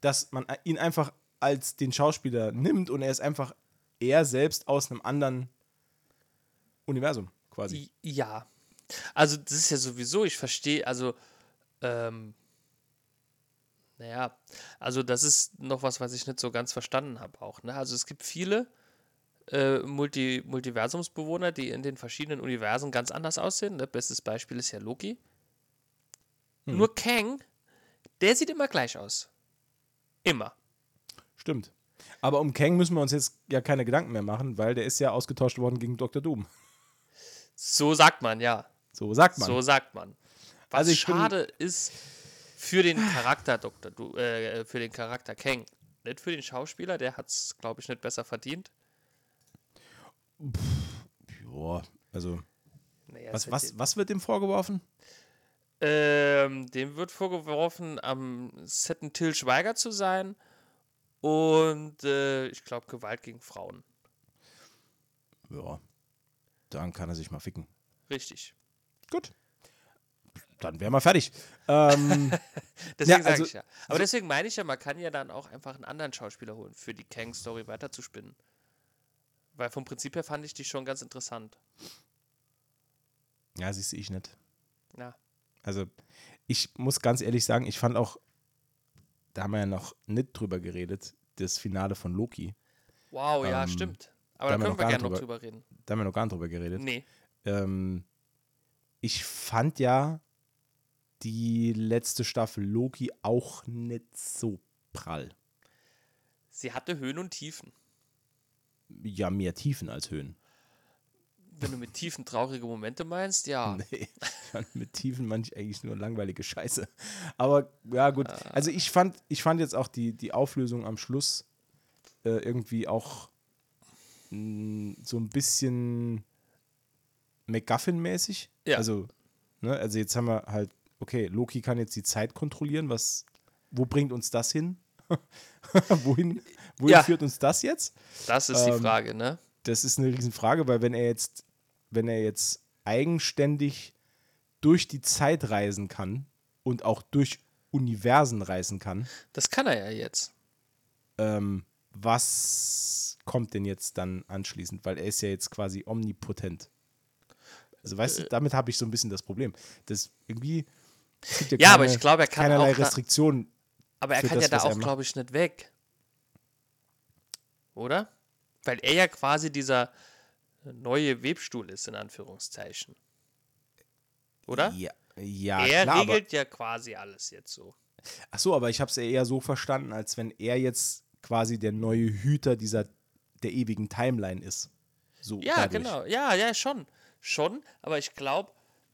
dass man ihn einfach als den Schauspieler nimmt und er ist einfach er selbst aus einem anderen Universum quasi.
Ja. Also, das ist ja sowieso, ich verstehe, also, ähm, naja, also das ist noch was, was ich nicht so ganz verstanden habe auch. Ne? Also es gibt viele äh, Multi Multiversumsbewohner, die in den verschiedenen Universen ganz anders aussehen. Ne? Bestes Beispiel ist ja Loki. Nur Kang, der sieht immer gleich aus. Immer.
Stimmt. Aber um Kang müssen wir uns jetzt ja keine Gedanken mehr machen, weil der ist ja ausgetauscht worden gegen Dr. Doom.
So sagt man, ja.
So sagt man.
So sagt man. Was
Also
schade ist für den Charakter Dr. Du, äh, für den Charakter Kang. Nicht für den Schauspieler, der hat es, glaube ich, nicht besser verdient.
Joa, also,
Naja,
was, was,
wird
was wird dem vorgeworfen?
dem- Ähm, dem wird vorgeworfen, am Setten Till Schweiger zu sein und äh, ich glaube Gewalt gegen Frauen.
Ja, dann kann er sich mal ficken.
Richtig.
Gut. dann wären wir fertig. Ähm,
Deswegen
Ja,
sage
also-
ich ja. Aber deswegen meine ich ja, man kann ja dann auch einfach einen anderen Schauspieler holen, für die Kang-Story weiterzuspinnen. Weil vom Prinzip her fand ich die schon ganz interessant.
ja, siehst du, ich nicht.
Ja.
Also, ich muss ganz ehrlich sagen, ich fand auch, da haben wir ja noch nicht drüber geredet, das Finale von Loki.
Wow, ja,
Ähm,
stimmt. Aber
da
da
haben wir
können wir gerne noch
drüber-
drüber reden.
Da haben wir noch gar nicht drüber geredet.
Nee.
Ähm, ich fand ja die letzte Staffel Loki auch nicht so prall.
Sie hatte Höhen und Tiefen.
Ja, mehr Tiefen als Höhen.
Wenn du mit Tiefen traurige Momente meinst, ja.
Nee, mit Tiefen manch eigentlich nur langweilige Scheiße. Aber ja, gut. Also ich fand, ich fand jetzt auch die, die Auflösung am Schluss äh, irgendwie auch mh, so ein bisschen MacGuffin-mäßig.
Ja.
Also, ne, also jetzt haben wir halt, okay, Loki kann jetzt die Zeit kontrollieren. Was, wo bringt uns das hin? wohin wohin
Ja.
führt uns das jetzt?
Das ist die
Ähm,
Frage, ne?
das ist eine Riesenfrage, weil wenn er jetzt, wenn er jetzt eigenständig durch die Zeit reisen kann und auch durch Universen reisen kann,
Das kann er ja jetzt.
ähm, was kommt denn jetzt dann anschließend? Weil er ist ja jetzt quasi omnipotent. Also weißt
Äh.
du, damit habe ich so ein bisschen das Problem. Das irgendwie es gibt
Ja, aber ich glaube, er kann
keinerlei
auch
Restriktionen.
Aber er kann
das,
ja da auch, glaube ich, nicht weg. Oder? Weil er ja quasi dieser neue Webstuhl ist, in Anführungszeichen. Oder?
Ja, ja
er
klar,
regelt ja quasi alles jetzt so.
Ach so, aber ich habe es eher so verstanden, als wenn er jetzt quasi der neue Hüter dieser der ewigen Timeline ist. So
Ja,
dadurch.
genau. Ja, ja, schon. Schon. Aber ich glaube,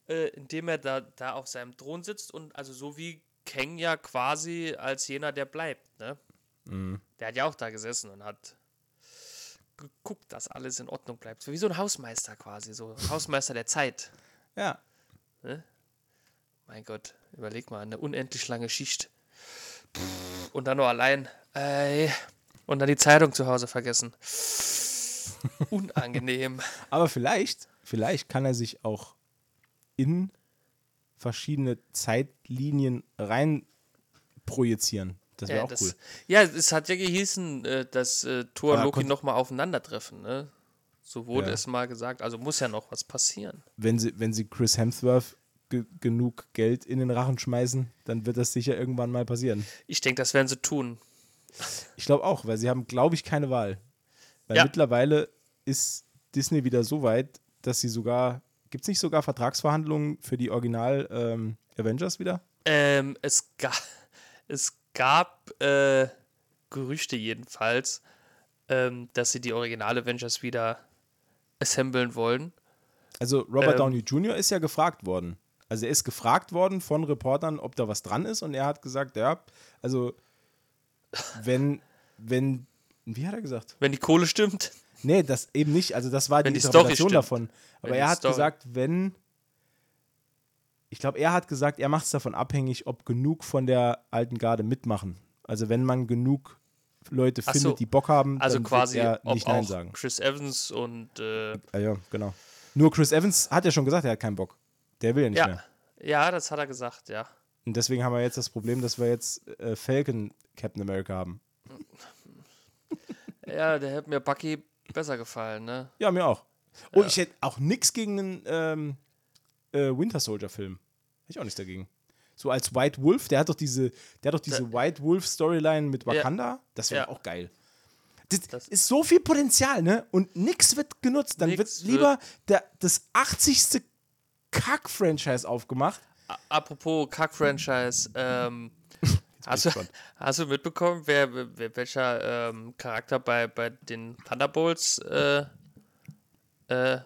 äh, indem er da, da auf seinem Thron sitzt und also so wie Kang ja quasi als jener, der bleibt, ne?
Mhm.
Der hat ja auch da gesessen und hat geguckt, dass alles in Ordnung bleibt. So wie so ein Hausmeister quasi, so ein Hausmeister der Zeit.
Ja,
Mein Gott, überleg mal, eine unendlich lange Schicht. Und dann nur allein. Ey. Und dann die Zeitung zu Hause vergessen. Unangenehm.
aber vielleicht, vielleicht kann er sich auch in verschiedene Zeitlinien rein projizieren. Das wäre
Ja,
auch
das,
cool.
ja, es hat ja gehießen, äh, dass äh, Thor und Loki nochmal aufeinandertreffen. Ne? So wurde
Ja.
es mal gesagt. Also muss ja noch was passieren.
Wenn sie, wenn sie Chris Hemsworth ge genug Geld in den Rachen schmeißen, dann wird das sicher irgendwann mal passieren.
Ich denke, das werden sie tun.
Ich glaube auch, weil sie haben, glaube ich, keine Wahl. Weil
Ja.
mittlerweile ist Disney wieder so weit, dass sie sogar, gibt es nicht sogar Vertragsverhandlungen für die Original ähm, Avengers wieder?
Ähm, es, ga es gab äh, Gerüchte jedenfalls, ähm, dass sie die Original Avengers wieder assemblen wollen.
Also Robert
Ähm.
Downey Jr. ist ja gefragt worden. Also er ist gefragt worden von Reportern, ob da was dran ist und er hat gesagt, ja, also wenn, wenn, wie hat er gesagt?
Wenn die Kohle stimmt.
Nee, das eben nicht. Also das war
Wenn
die
die
Interpretation davon. Aber
Wenn
er hat
Story-
gesagt, wenn, ich glaube, er hat gesagt, er macht es davon abhängig, ob genug von der alten Garde mitmachen. Also wenn man genug Leute
Ach
findet,
so.
die Bock haben,
Also
dann
quasi,
wird er nicht Nein sagen.
Chris Evans und äh,
Ja, ja, genau. Nur Chris Evans hat ja schon gesagt, er hat keinen Bock. Der will ja nicht
ja,
mehr.
ja, das hat er gesagt, ja.
Und deswegen haben wir jetzt das Problem, dass wir jetzt äh, Falcon Captain America haben.
Ja, der hätte mir Bucky besser gefallen, ne?
Ja, mir auch. Und ich hätte auch nichts gegen einen ähm, äh, Winter Soldier Film. Hätte ich auch nichts dagegen. So als White Wolf, der hat doch diese, der hat doch diese White Wolf Storyline mit Wakanda. Das wäre
Ja.
auch geil. Das,
Das-
ist so viel Potenzial, ne? Und nichts wird genutzt. Dann
Nix
wird lieber der, das 80. Kack-Franchise aufgemacht.
Apropos Kack-Franchise, ähm, hast, du, hast du mitbekommen, wer, wer welcher ähm, Charakter bei, bei den Thunderbolts äh, äh,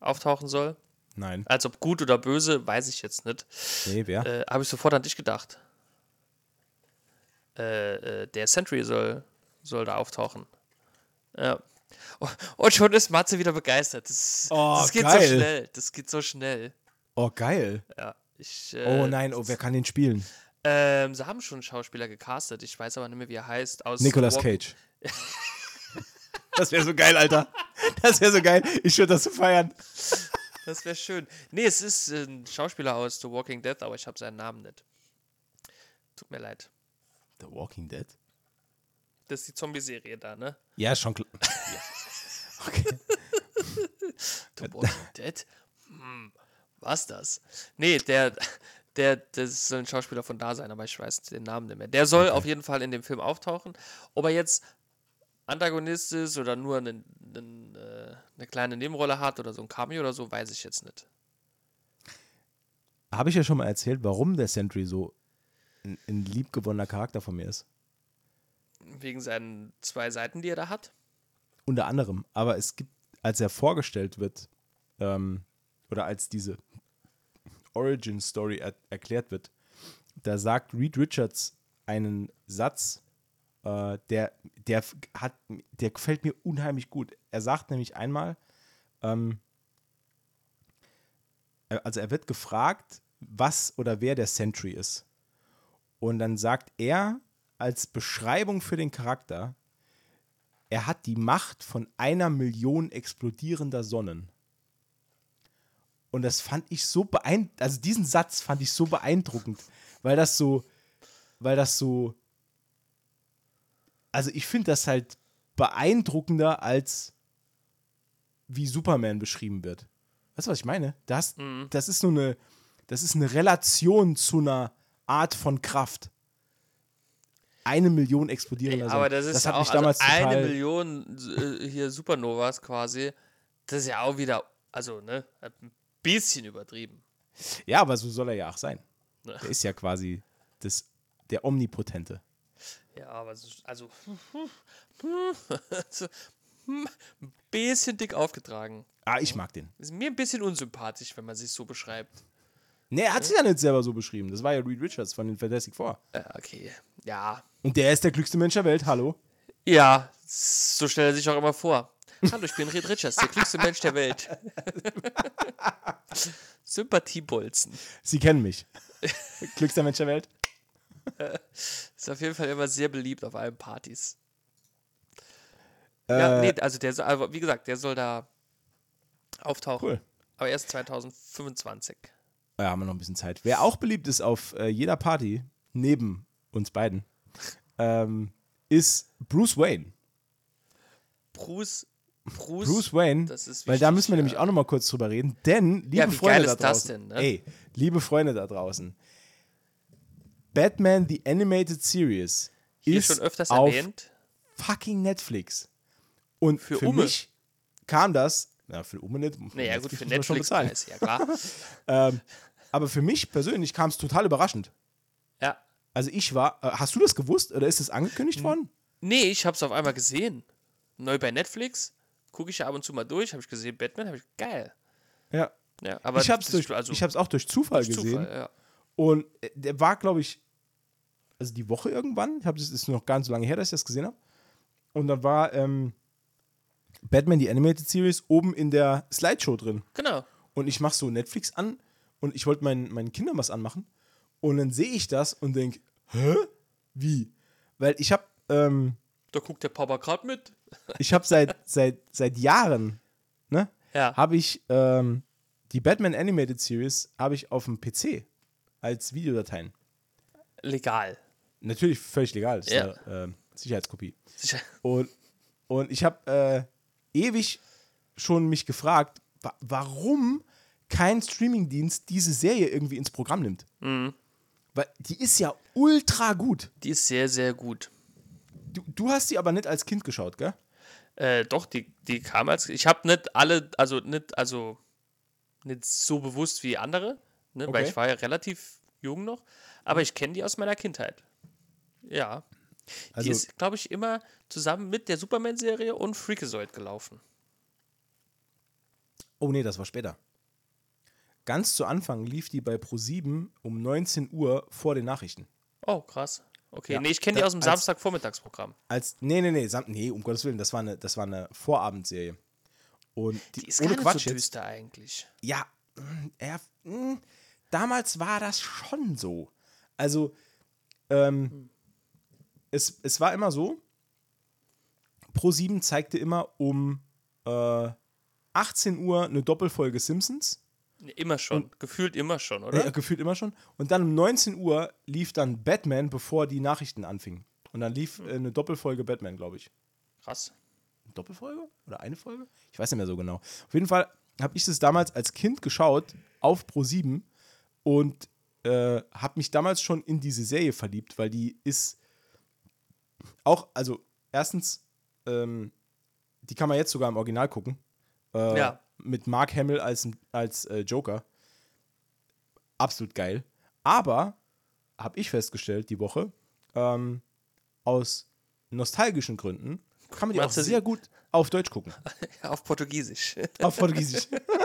auftauchen soll?
Nein.
Als ob gut oder böse, weiß ich jetzt nicht.
Nee, wer?
Äh, Habe ich sofort an dich gedacht. Äh, äh, der Sentry soll, soll da auftauchen. Ja. Oh, Und schon ist Matze wieder begeistert. Das,
Oh,
das geht
geil.
so schnell. Das geht so schnell.
Oh, geil.
Ja. Ich,
Oh
äh,
nein, oh, wer kann den spielen?
Ähm, sie haben schon einen Schauspieler gecastet. Ich weiß aber nicht mehr, wie er heißt. Aus
Nicolas
Walk-
Cage. Das wäre so geil, Alter. Das wäre so geil. Ich würde das so feiern.
Das wäre schön. Nee, es ist ein Schauspieler aus The Walking Dead, aber ich habe seinen Namen nicht. Tut mir leid.
The Walking Dead?
Das ist die Zombie-Serie da, ne?
Ja, schon klar. ja. Okay.
The Walking Dead? Hm, was das? Nee, der, der, das soll ein Schauspieler von da sein, aber ich weiß den Namen nicht mehr. Der soll okay. auf jeden Fall in dem Film auftauchen. Ob er jetzt Antagonist ist oder nur eine, eine, eine kleine Nebenrolle hat oder so ein Cameo oder so, weiß ich jetzt nicht.
Habe ich ja schon mal erzählt, warum der Sentry so ein, ein liebgewonnener Charakter von mir ist?
Wegen seinen zwei Seiten, die er da hat?
Unter anderem. Aber es gibt, als er vorgestellt wird, ähm, oder als diese Origin Story er erklärt wird, da sagt Reed Richards einen Satz, äh, der, der hat, der gefällt mir unheimlich gut. Er sagt nämlich einmal, ähm, also er wird gefragt, was oder wer der Sentry ist. Und dann sagt er als Beschreibung für den Charakter, er hat die Macht von einer Million explodierender Sonnen. Und das fand ich so beeindruckend, also diesen Satz fand ich so beeindruckend, weil das so, weil das so, also ich finde das halt beeindruckender als wie Superman beschrieben wird. Weißt du, was ich meine? Das, mhm. das ist so eine, das ist eine Relation zu einer Art von Kraft. Eine Million explodierender
Ey, Aber das ist das hat auch, also eine Million äh, hier Supernovas quasi. Das ist ja auch wieder, also ne, ein bisschen übertrieben.
Ja, aber so soll er ja auch sein. Ne. Der ist ja quasi das, der Omnipotente.
Ja, aber so, also ein bisschen dick aufgetragen.
Ah, ich mag den.
Ist mir ein bisschen unsympathisch, wenn man sich so beschreibt.
Nee, er hat sich ja nicht selber so beschrieben. Das war ja Reed Richards von den Fantastic Four.
Äh, okay, ja.
Und der ist der glücklichste Mensch der Welt, hallo?
Ja, so stellt er sich auch immer vor. Hallo, ich bin Reed Richards, der glücklichste Mensch der Welt. Sympathiebolzen.
Sie kennen mich. glücklichster Mensch der Welt.
Ist auf jeden Fall immer sehr beliebt auf allen Partys. Äh, ja, nee, also der soll, also wie gesagt, der soll da auftauchen. Cool. Aber erst 2025.
Ja, haben wir noch ein bisschen Zeit. Wer auch beliebt ist auf äh, jeder Party, neben uns beiden, ähm, ist Bruce Wayne.
Bruce Bruce,
Bruce Wayne, wichtig, weil da müssen wir ja. nämlich auch noch mal kurz drüber reden, denn liebe ja, Freunde da draußen, denn, ne? ey, liebe Freunde da draußen, Batman the Animated Series
Hier ist schon öfters auf erwähnt.
fucking Netflix. Und für, für mich kam das ja, für Ume nicht.
Naja, gut, für Netflix schon ist ja klar.
ähm, aber für mich persönlich kam es total überraschend.
Ja.
Also ich war, äh, hast du das gewusst oder ist es angekündigt worden?
Nee, ich habe es auf einmal gesehen. Neu bei Netflix. Gucke ich ja ab und zu mal durch, habe ich gesehen, Batman, habe ich, geil.
Ja.
Ja, aber
ich habe es also, ich hab's auch durch Zufall durch gesehen. Zufall, ja. Und äh, der war, glaube ich, also die Woche irgendwann, ich habe das ist noch gar nicht so lange her, dass ich das gesehen habe. Und dann war ähm, Batman, die Animated Series, oben in der Slideshow drin.
Genau.
Und ich mache so Netflix an und ich wollte meinen, meinen Kindern was anmachen. Und dann sehe ich das und denke, hä? Wie? Weil ich habe. Ähm,
da guckt der Papa gerade mit.
ich habe seit, seit, seit Jahren, ne?
Ja.
Habe ich ähm, die Batman Animated Series habe ich auf dem PC als Videodateien.
Legal.
Natürlich völlig legal. Das
ja.
ist eine äh, Sicherheitskopie. Sicher. Und, und ich habe äh, ewig schon mich gefragt, wa warum kein Streamingdienst diese Serie irgendwie ins Programm nimmt.
Mhm.
Weil die ist ja ultra gut.
Die ist sehr, sehr gut.
Du, du hast sie aber nicht als Kind geschaut, gell?
Äh, doch, die, die kam als. Ich habe nicht alle, also nicht, also nicht so bewusst wie andere, ne, okay. weil ich war ja relativ jung noch, aber ich kenne die aus meiner Kindheit. Ja. Also, die ist, glaube ich, immer zusammen mit der Superman-Serie und Freakazoid gelaufen.
Oh nee, das war später. Ganz zu Anfang lief die bei Pro7 um 19 Uhr vor den Nachrichten.
Oh, krass. Okay, ja, nee, ich kenne die aus dem Samstagvormittagsprogramm.
Als, nee, nee, nee, Sam, nee, um Gottes Willen, das war eine, das war eine Vorabendserie. Und die,
die ist ohne gar nicht so düster jetzt, eigentlich.
Ja, er, mh, damals war das schon so. Also, ähm, hm es, es war immer so, Pro7 zeigte immer um, äh, 18 Uhr eine Doppelfolge Simpsons.
Immer schon. Gefühlt immer schon, oder?
Äh, gefühlt immer schon. Und dann um 19 Uhr lief dann Batman, bevor die Nachrichten anfingen. Und dann lief äh, eine Doppelfolge Batman, glaube ich.
Krass.
Doppelfolge? Oder eine Folge? Ich weiß nicht mehr so genau. Auf jeden Fall habe ich das damals als Kind geschaut auf Pro 7 und äh, habe mich damals schon in diese Serie verliebt, weil die ist auch, also erstens, ähm, die kann man jetzt sogar im Original gucken. Äh,
Ja.
Mit Mark Hamill als, als äh, Joker. Absolut geil. Aber, habe ich festgestellt die Woche, ähm, aus nostalgischen Gründen kann man die auch
Meinst du,
sehr gut auf Deutsch gucken.
Auf Portugiesisch.
Auf Portugiesisch.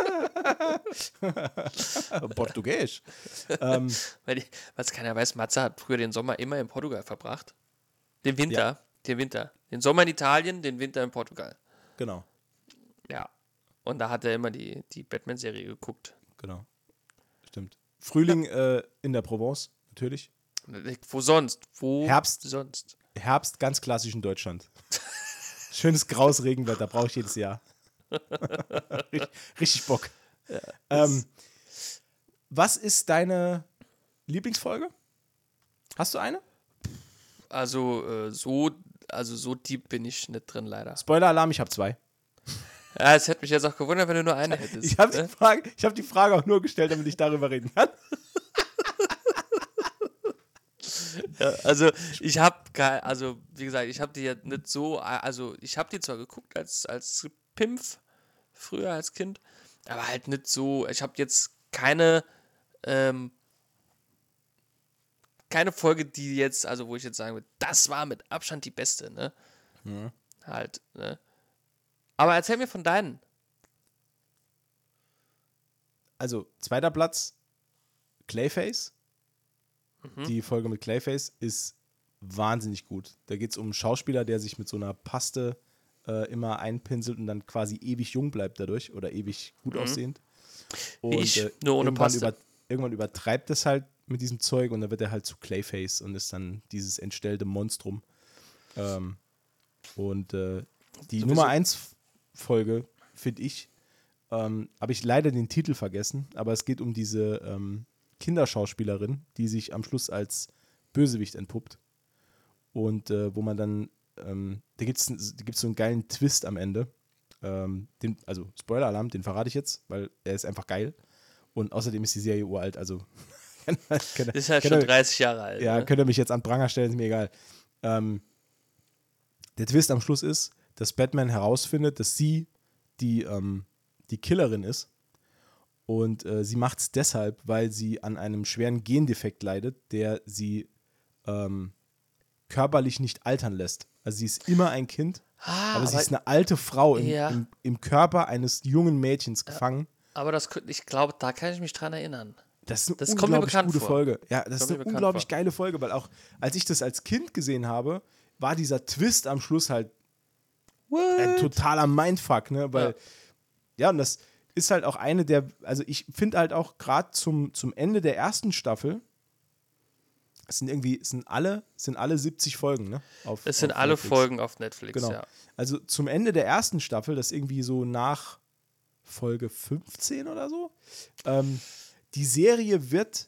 Portugiesisch. Ähm,
Weil was keiner weiß, Matze hat früher den Sommer immer in Portugal verbracht. Den Winter. Den Winter. Den Sommer in Italien, den Winter in Portugal.
genau,
Ja. Und da hat er immer die, die Batman-Serie geguckt.
genau. Stimmt. Frühling äh, in der Provence, natürlich.
Wo sonst? Wo
Herbst.
sonst?
Herbst ganz klassisch in Deutschland. Schönes graues Regenwetter, brauche ich jedes Jahr. richtig, richtig Bock. ähm, was ist deine Lieblingsfolge? Hast du eine?
Also äh, so, also so deep bin ich nicht drin, leider.
Spoiler-Alarm, ich habe zwei.
Ja, es hätte mich jetzt auch gewundert, wenn du nur eine hättest.
Ich habe die,
ne?
Frage- ich hab die Frage auch nur gestellt, damit ich darüber reden kann.
Ja, also ich habe also wie gesagt, ich habe die ja nicht so, also ich habe die zwar geguckt als als Pimpf früher als Kind, aber halt nicht so. Ich habe jetzt keine ähm, keine Folge, die jetzt, also wo ich jetzt sagen würde, das war mit Abstand die beste, ne? Halt, ne? Aber erzähl mir von deinen.
Also, zweiter Platz, Clayface.
Mhm.
Die Folge mit Clayface ist wahnsinnig gut. Da geht es um einen Schauspieler, der sich mit so einer Paste äh, immer einpinselt und dann quasi ewig jung bleibt dadurch oder ewig gut aussehend. Und,
Mhm.
äh,
ich, nur ohne
irgendwann, über, irgendwann übertreibt es halt mit diesem Zeug und dann wird er halt zu Clayface und ist dann dieses entstellte Monstrum. Ähm, und äh, die Nummer 1 Folge, finde ich, ähm, habe ich leider den Titel vergessen, aber es geht um diese ähm, Kinderschauspielerin, die sich am Schluss als Bösewicht entpuppt. Und äh, wo man dann, ähm, da gibt es gibt's so einen geilen Twist am Ende. Ähm, den, also Spoiler-Alarm, den verrate ich jetzt, weil er ist einfach geil. Und außerdem ist die Serie uralt, also ihr-
ist halt schon
ihr-
30 Jahre alt.
ja,
ne?
könnt ihr mich jetzt an Pranger stellen, ist mir egal. Ähm, der Twist am Schluss ist, dass Batman herausfindet, dass sie die, ähm, die Killerin ist. Und äh, sie macht es deshalb, weil sie an einem schweren Gendefekt leidet, der sie ähm, körperlich nicht altern lässt. Also sie ist immer ein Kind,
Ah,
aber, sie
aber-
ist eine alte Frau im,
Ja.
im, im Körper eines jungen Mädchens gefangen.
Aber das, ich glaube, da kann ich mich dran erinnern.
Das ist eine
Das
unglaublich gute
vor.
Folge. Ja, das ist
Kommt mir
eine unglaublich
vor.
geile Folge, weil auch als ich das als Kind gesehen habe, war dieser Twist am Schluss halt ein totaler Mindfuck, ne? Weil, ja. und das ist halt auch eine der, also ich finde halt auch gerade zum, zum Ende der ersten Staffel, es sind irgendwie, es sind alle, es sind alle 70 Folgen, ne? Auf,
Es sind alle
Netflix.
Folgen auf Netflix,
Genau.
ja.
Also zum Ende der ersten Staffel, das irgendwie so nach Folge 15 oder so, ähm, die Serie wird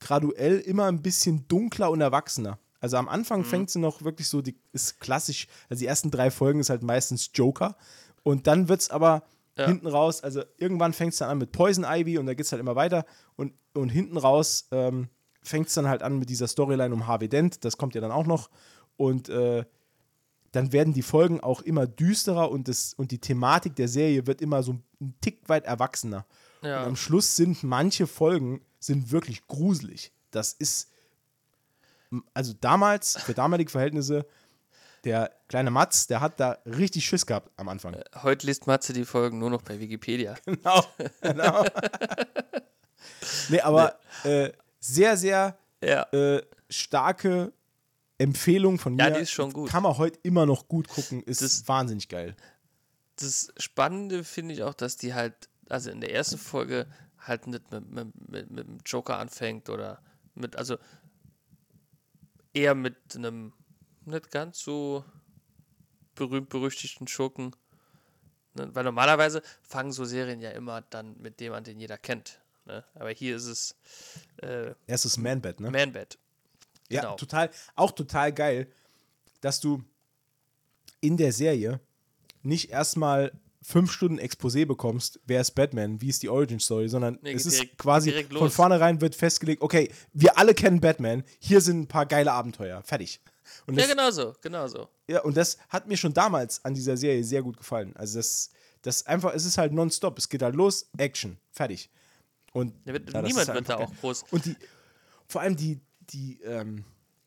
graduell immer ein bisschen dunkler und erwachsener. Also am
Mhm.
Anfang fängt sie noch wirklich so, die ist klassisch, also die ersten drei Folgen ist halt meistens Joker und dann wird es aber
Ja.
hinten raus, also irgendwann fängt es dann an mit Poison Ivy und da geht es halt immer weiter und, und hinten raus ähm, fängt es dann halt an mit dieser Storyline um Harvey Dent, das kommt ja dann auch noch und äh, dann werden die Folgen auch immer düsterer und, das, und die Thematik der Serie wird immer so ein Tick weit erwachsener.
Ja.
Und am Schluss sind manche Folgen sind wirklich gruselig. Das ist, also damals, für damalige Verhältnisse, der kleine Matz, der hat da richtig Schiss gehabt am Anfang.
Heute liest Matze die Folgen nur noch bei Wikipedia.
Genau, genau. nee, aber äh, sehr, sehr
Ja.
äh, starke Empfehlung von mir.
Ja, die ist schon gut.
Kann man heute immer noch gut gucken. Ist
Das-
wahnsinnig geil.
Das Spannende finde ich auch, dass die halt, also in der ersten Folge halt nicht mit, mit, mit, mit dem Joker anfängt oder mit, also eher mit einem nicht ganz so berühmt-berüchtigten Schurken. Ne? Weil normalerweise fangen so Serien ja immer dann mit dem an, den jeder kennt. Ne? Aber hier ist es äh,
Erstes Man-Bed, ne?
Man-Bed.
Ja,
Genau.
total, auch total geil, dass du in der Serie nicht erstmal fünf Stunden Exposé bekommst, wer ist Batman, wie ist die Origin-Story, sondern
Nee,
es
geht
ist
direkt-
quasi
direkt
von vornherein wird festgelegt, okay, wir alle kennen Batman, hier sind ein paar geile Abenteuer, fertig. Und
Ja,
das,
genau so, genau so.
ja, und das hat mir schon damals an dieser Serie sehr gut gefallen. Also das, das einfach, es ist halt nonstop, es geht halt los, Action, fertig. Und
Ja, wird-
ja, das
niemand wird da auch groß.
und die, vor allem die, die, ähm,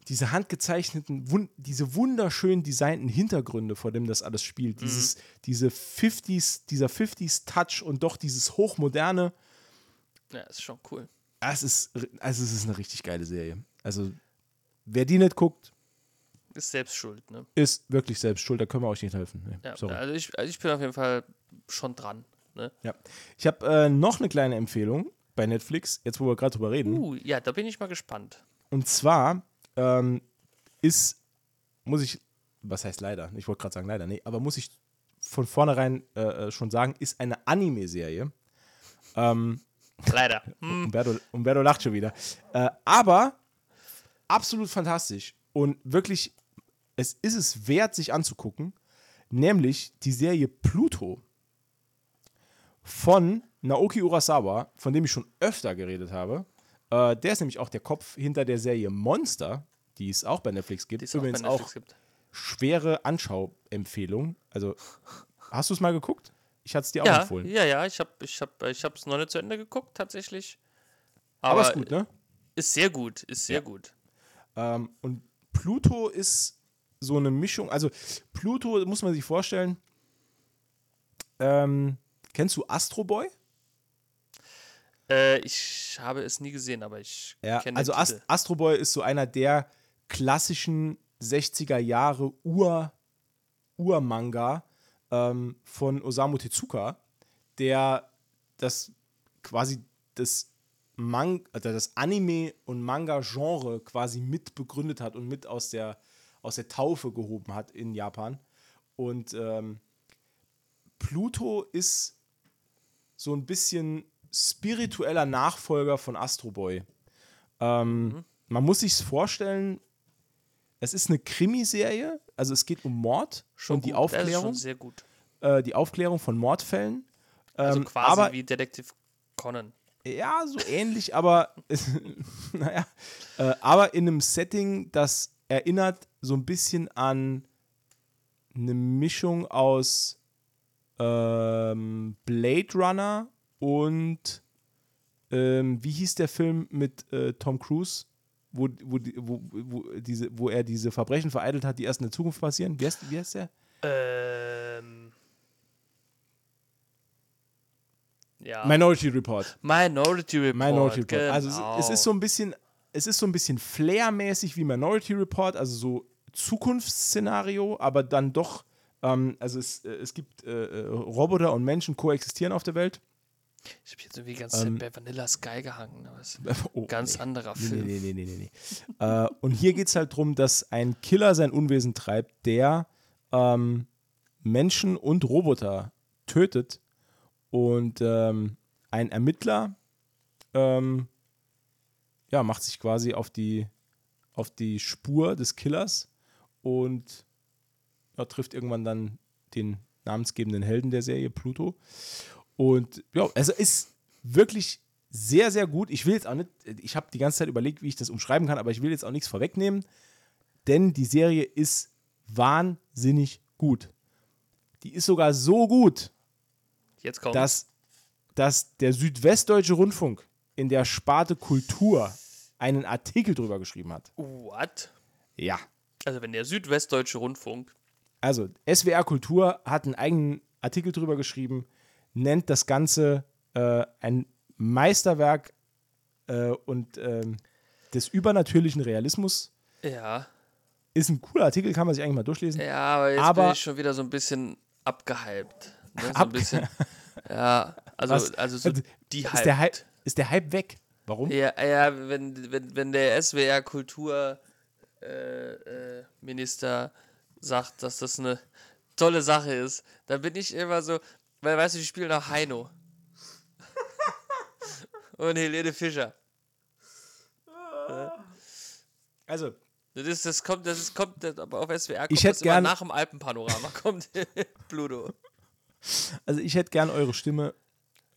diese handgezeichneten, wun diese wunderschön designten Hintergründe, vor dem das alles spielt.
Mhm.
Dieses, diese 50s, dieser 50s-Touch und doch dieses Hochmoderne.
Ja, ist schon cool.
Es ist, also es ist eine richtig geile Serie. Also, wer die nicht guckt,
Ist selbst schuld, ne?
ist wirklich selbst schuld, da können wir euch nicht helfen. Nee,
Ja, also ich, also ich bin auf jeden Fall schon dran. Ne?
Ja. Ich habe äh, noch eine kleine Empfehlung bei Netflix, jetzt wo wir gerade drüber reden.
Uh, ja, da bin ich mal gespannt.
Und zwar ähm, ist, muss ich, was heißt leider? Ich wollte gerade sagen leider, nee, aber muss ich von vornherein äh, äh, schon sagen, ist eine Anime-Serie. Ähm,
Leider. Hm.
Umberto, Umberto lacht schon wieder. Äh, aber absolut fantastisch und wirklich, es ist es wert, sich anzugucken, nämlich die Serie Pluto von Naoki Urasawa, von dem ich schon öfter geredet habe. Äh, der ist nämlich auch der Kopf hinter der Serie Monster, die es auch bei Netflix gibt.
Die es auch
Übrigens
Netflix
auch
gibt.
schwere Anschauempfehlung. Also, hast du es mal geguckt? Ich hatte es dir auch
Ja,
empfohlen.
ja, ja, ich habe ich hab, ich hab's noch nicht zu Ende geguckt, tatsächlich.
Aber,
Aber,
ist gut, ne?
Ist sehr gut, ist sehr
Ja.
gut.
Ähm, und Pluto ist so eine Mischung. Also, Pluto muss man sich vorstellen. Ähm, kennst du Astro Boy?
Äh, ich habe es nie gesehen, aber ich
Ja,
kenne
also Ast. Astro Boy ist so einer der klassischen 60er Jahre Ur Ur-Manga ähm, von Osamu Tezuka, der das quasi das Man also das Anime und Manga-Genre quasi mit begründet hat und mit aus der, aus der Taufe gehoben hat in Japan. Und ähm, Pluto ist so ein bisschen spiritueller Nachfolger von Astro Boy. Ähm, Man muss sich vorstellen, es ist eine Krimiserie, also es geht um Mord
Schon
und die Aufklärung,
sehr gut.
äh, die Aufklärung von Mordfällen.
Also
Ähm,
quasi
aber,
wie Detektiv Conan.
Ja, so ähnlich, aber naja, äh, aber in einem Setting, das erinnert so ein bisschen an eine Mischung aus ähm, Blade Runner und ähm, wie hieß der Film mit äh, Tom Cruise, wo, wo, wo, wo, diese, wo er diese Verbrechen vereitelt hat, die erst in der Zukunft passieren? Wie heißt, wie heißt der?
Ähm. Ja.
Minority Report.
Minority Report.
Minority Report.
Genau.
Also es, es ist so ein bisschen, es ist so ein bisschen Flair-mäßig wie Minority Report, also so Zukunftsszenario, aber dann doch, ähm, also es, äh, es gibt äh, äh, Roboter und Menschen koexistieren auf der Welt.
Ich habe jetzt irgendwie ganz ähm, bei Vanilla Sky gehangen, aber es ist ein
Oh,
ganz
nee.
anderer
Nee,
Film.
nee, nee, nee, nee, nee. äh, und hier geht es halt darum, dass ein Killer sein Unwesen treibt, der ähm, Menschen und Roboter tötet und ähm, ein Ermittler ähm, ja, macht sich quasi auf die, auf die Spur des Killers und ja, trifft irgendwann dann den namensgebenden Helden der Serie, Pluto. Und ja, also ist wirklich sehr, sehr gut. Ich will jetzt auch nicht, ich habe die ganze Zeit überlegt, wie ich das umschreiben kann, aber ich will jetzt auch nichts vorwegnehmen, denn die Serie ist wahnsinnig gut. Die ist sogar so gut, dass, dass der Südwestdeutsche Rundfunk in der Sparte Kultur einen Artikel drüber geschrieben hat.
What?
Ja.
Also, wenn der Südwestdeutsche Rundfunk.
Also, SWR Kultur hat einen eigenen Artikel drüber geschrieben, nennt das Ganze äh, ein Meisterwerk äh, und ähm, des übernatürlichen Realismus.
Ja.
Ist ein cooler Artikel, kann man sich eigentlich mal durchlesen.
Ja, aber jetzt
Aber-
bin ich schon wieder so ein bisschen abgehypt. Ne? So ein bisschen. Ja, also,
Was?
also so
Also,
die
ist, der Hype, ist der Hype weg? Warum?
Ja, ja wenn, wenn, wenn der SWR Kultur äh, äh, Minister sagt, dass das eine tolle Sache ist. Dann bin ich immer so, weil weißt du, ich spiele nach Heino. Und Helene Fischer.
Also,
Das, ist, das kommt, das ist, kommt aber auf SWR kommt
Ich hätte gern-
nach dem Alpenpanorama kommt Pluto.
also ich hätte gern eure Stimme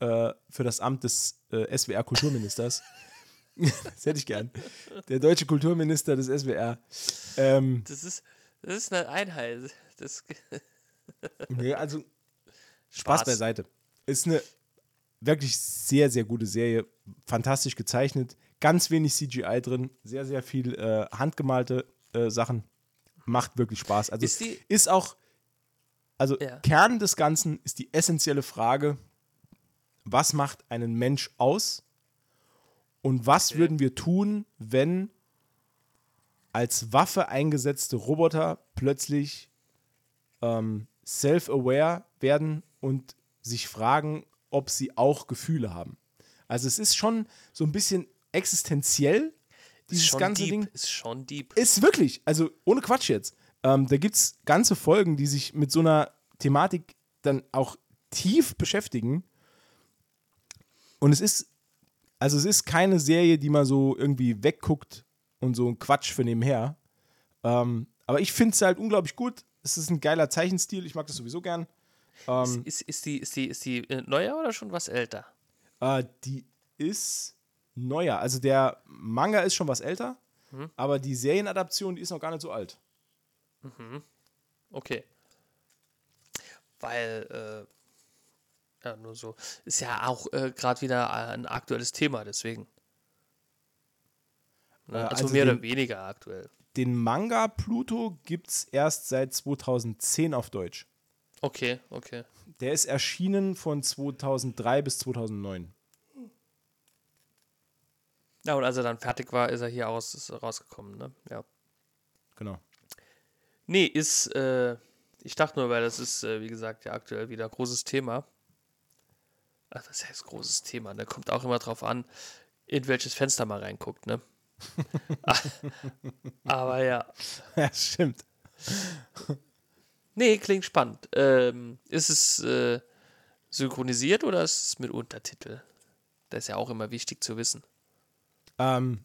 äh, für das Amt des äh, SWR-Kulturministers. das hätte ich gern. Der deutsche Kulturminister des SWR. Ähm,
Das ist, das ist eine Einheit. Das,
nee, also Spaß beiseite. Ist eine wirklich sehr, sehr gute Serie. Fantastisch gezeichnet. Ganz wenig CGI drin. Sehr, sehr viel äh, handgemalte äh, Sachen. Macht wirklich Spaß. Also
Ist die-
ist auch, also
Ja.
Kern des Ganzen ist die essentielle Frage, was macht einen Mensch aus? Und was würden wir tun, wenn als Waffe eingesetzte Roboter plötzlich ähm, self-aware werden und sich fragen, ob sie auch Gefühle haben. Also es ist schon so ein bisschen existenziell, dieses
ist
ganze
deep.
Ding.
Ist schon deep.
Ist wirklich, also ohne Quatsch jetzt. Ähm, da gibt es ganze Folgen, die sich mit so einer Thematik dann auch tief beschäftigen. Und es ist, also es ist keine Serie, die man so irgendwie wegguckt und so ein Quatsch für nebenher. Ähm, aber ich finde es halt unglaublich gut. Es ist ein geiler Zeichenstil, ich mag das sowieso gern. Ähm,
ist, ist, die, ist, die, ist die äh, neuer oder schon was älter?
Äh, die ist neuer. Also der Manga ist schon was älter, aber die Serienadaption, die ist noch gar nicht so alt.
Okay. Weil, äh, ja, nur so. Ist ja auch äh, gerade wieder ein aktuelles Thema, deswegen. Ne?
Äh,
also,
also
mehr
den-
oder weniger aktuell.
Den Manga Pluto gibt es erst seit 2010 auf Deutsch.
Okay, okay.
Der ist erschienen von 2003 bis 2009.
Ja, und als er dann fertig war, ist er hier aus, ist rausgekommen, ne? Ja.
Genau.
Nee, ist, äh, ich dachte nur, weil das ist, äh, wie gesagt, ja aktuell wieder großes Thema. Ach, was heißt großes Thema, ne? Kommt auch immer drauf an, in welches Fenster man reinguckt, ne? Aber ja.
Ja, stimmt.
Nee, klingt spannend. Ähm, ist es äh, synchronisiert oder ist es mit Untertitel? Das ist ja auch immer wichtig zu wissen.
Ähm,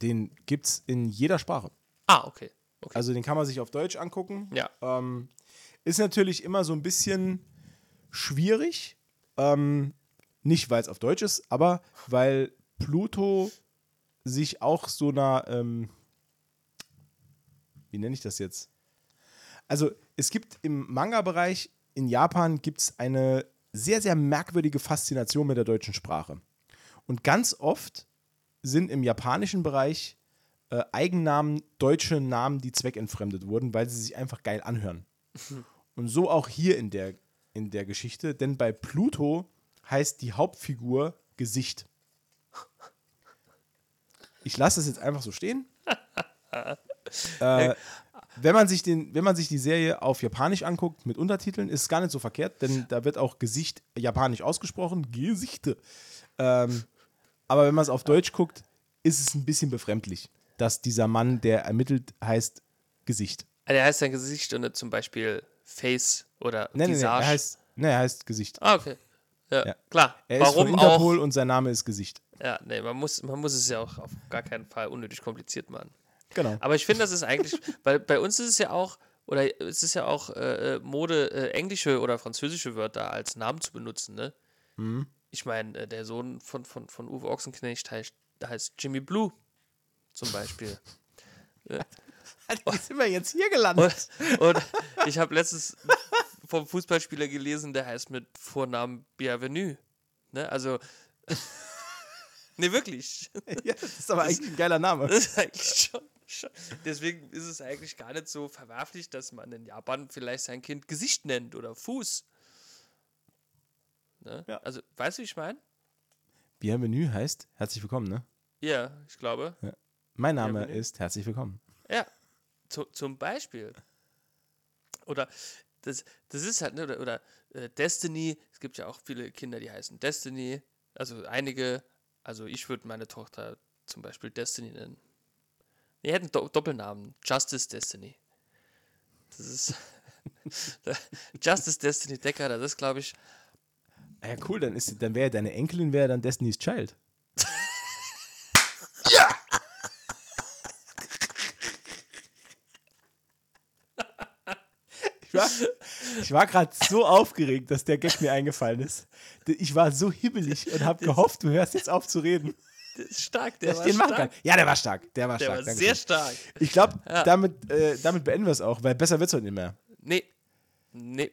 den gibt es in jeder Sprache.
Ah, okay. okay.
Also den kann man sich auf Deutsch angucken.
ja.
Ähm, ist natürlich immer so ein bisschen schwierig. Ähm, nicht, weil es auf Deutsch ist, aber weil Pluto sich auch so einer, ähm, wie nenne ich das jetzt? Also es gibt im Manga-Bereich in Japan gibt es eine sehr, sehr merkwürdige Faszination mit der deutschen Sprache. Und ganz oft sind im japanischen Bereich äh, Eigennamen deutsche Namen, die zweckentfremdet wurden, weil sie sich einfach geil anhören. Und so auch hier in der, in der Geschichte, denn bei Pluto heißt die Hauptfigur Gesicht. Ich lasse es jetzt einfach so stehen. äh, wenn, man sich den, wenn man sich die Serie auf Japanisch anguckt mit Untertiteln, ist es gar nicht so verkehrt, denn da wird auch Gesicht japanisch ausgesprochen. Gesichte. Ähm, aber wenn man es auf Deutsch guckt, ist es ein bisschen befremdlich, dass dieser Mann, der ermittelt, heißt Gesicht.
Ah, Der heißt sein Gesicht und nicht zum Beispiel Face oder
Nein, nein, nein,
Visage.
er heißt, nee, er heißt Gesicht.
ah, okay. Ja,
Ja.
klar.
Er ist von
Warum
Interpol
auch?
und sein Name ist Gesicht.
Ja, nee, man muss, man muss es ja auch auf gar keinen Fall unnötig kompliziert machen.
Genau.
Aber ich finde, das ist eigentlich, weil bei uns ist es ja auch, oder es ist ja auch äh, äh, Mode, äh, englische oder französische Wörter als Namen zu benutzen, ne?
Mhm.
Ich meine, äh, der Sohn von, von, von Uwe Ochsenknecht heißt, heißt Jimmy Blue zum Beispiel.
Wie sind wir jetzt hier gelandet?
Und, und ich habe letztens vom Fußballspieler gelesen, der heißt mit Vornamen Bienvenue. Ne? Also, ne, wirklich.
ja, das ist aber eigentlich ein geiler Name.
Das ist eigentlich schon, schon. Deswegen ist es eigentlich gar nicht so verwerflich, dass man in Japan vielleicht sein Kind Gesicht nennt oder Fuß. Ne?
Ja.
Also, weißt du, wie ich meine?
Bienvenue heißt herzlich willkommen, ne?
Ja, ich glaube.
Mein Name
Bienvenue.
ist herzlich willkommen.
Ja, zu, zum Beispiel. Oder das, das ist halt, ne, oder, oder äh, Destiny, es gibt ja auch viele Kinder, die heißen Destiny, also einige, also ich würde meine Tochter zum Beispiel Destiny nennen. Die hätten Do Doppelnamen, Justice Destiny. Das ist, Justice Destiny Decker, das ist, glaube ich,
Ah Ja, cool, dann, ist, dann wäre deine Enkelin wäre dann Destiny's Child. Ich war, ich war gerade so aufgeregt, dass der Gag mir eingefallen ist. Ich war so hibbelig und habe gehofft, du hörst jetzt auf zu reden.
der ist stark, der war stark.
kann. Ja, der war stark. Der war
Der
stark.
war sehr stark.
Ich glaube,
Ja.
damit, äh, damit beenden wir es auch, weil besser wird es heute nicht mehr.
Nee. Nee.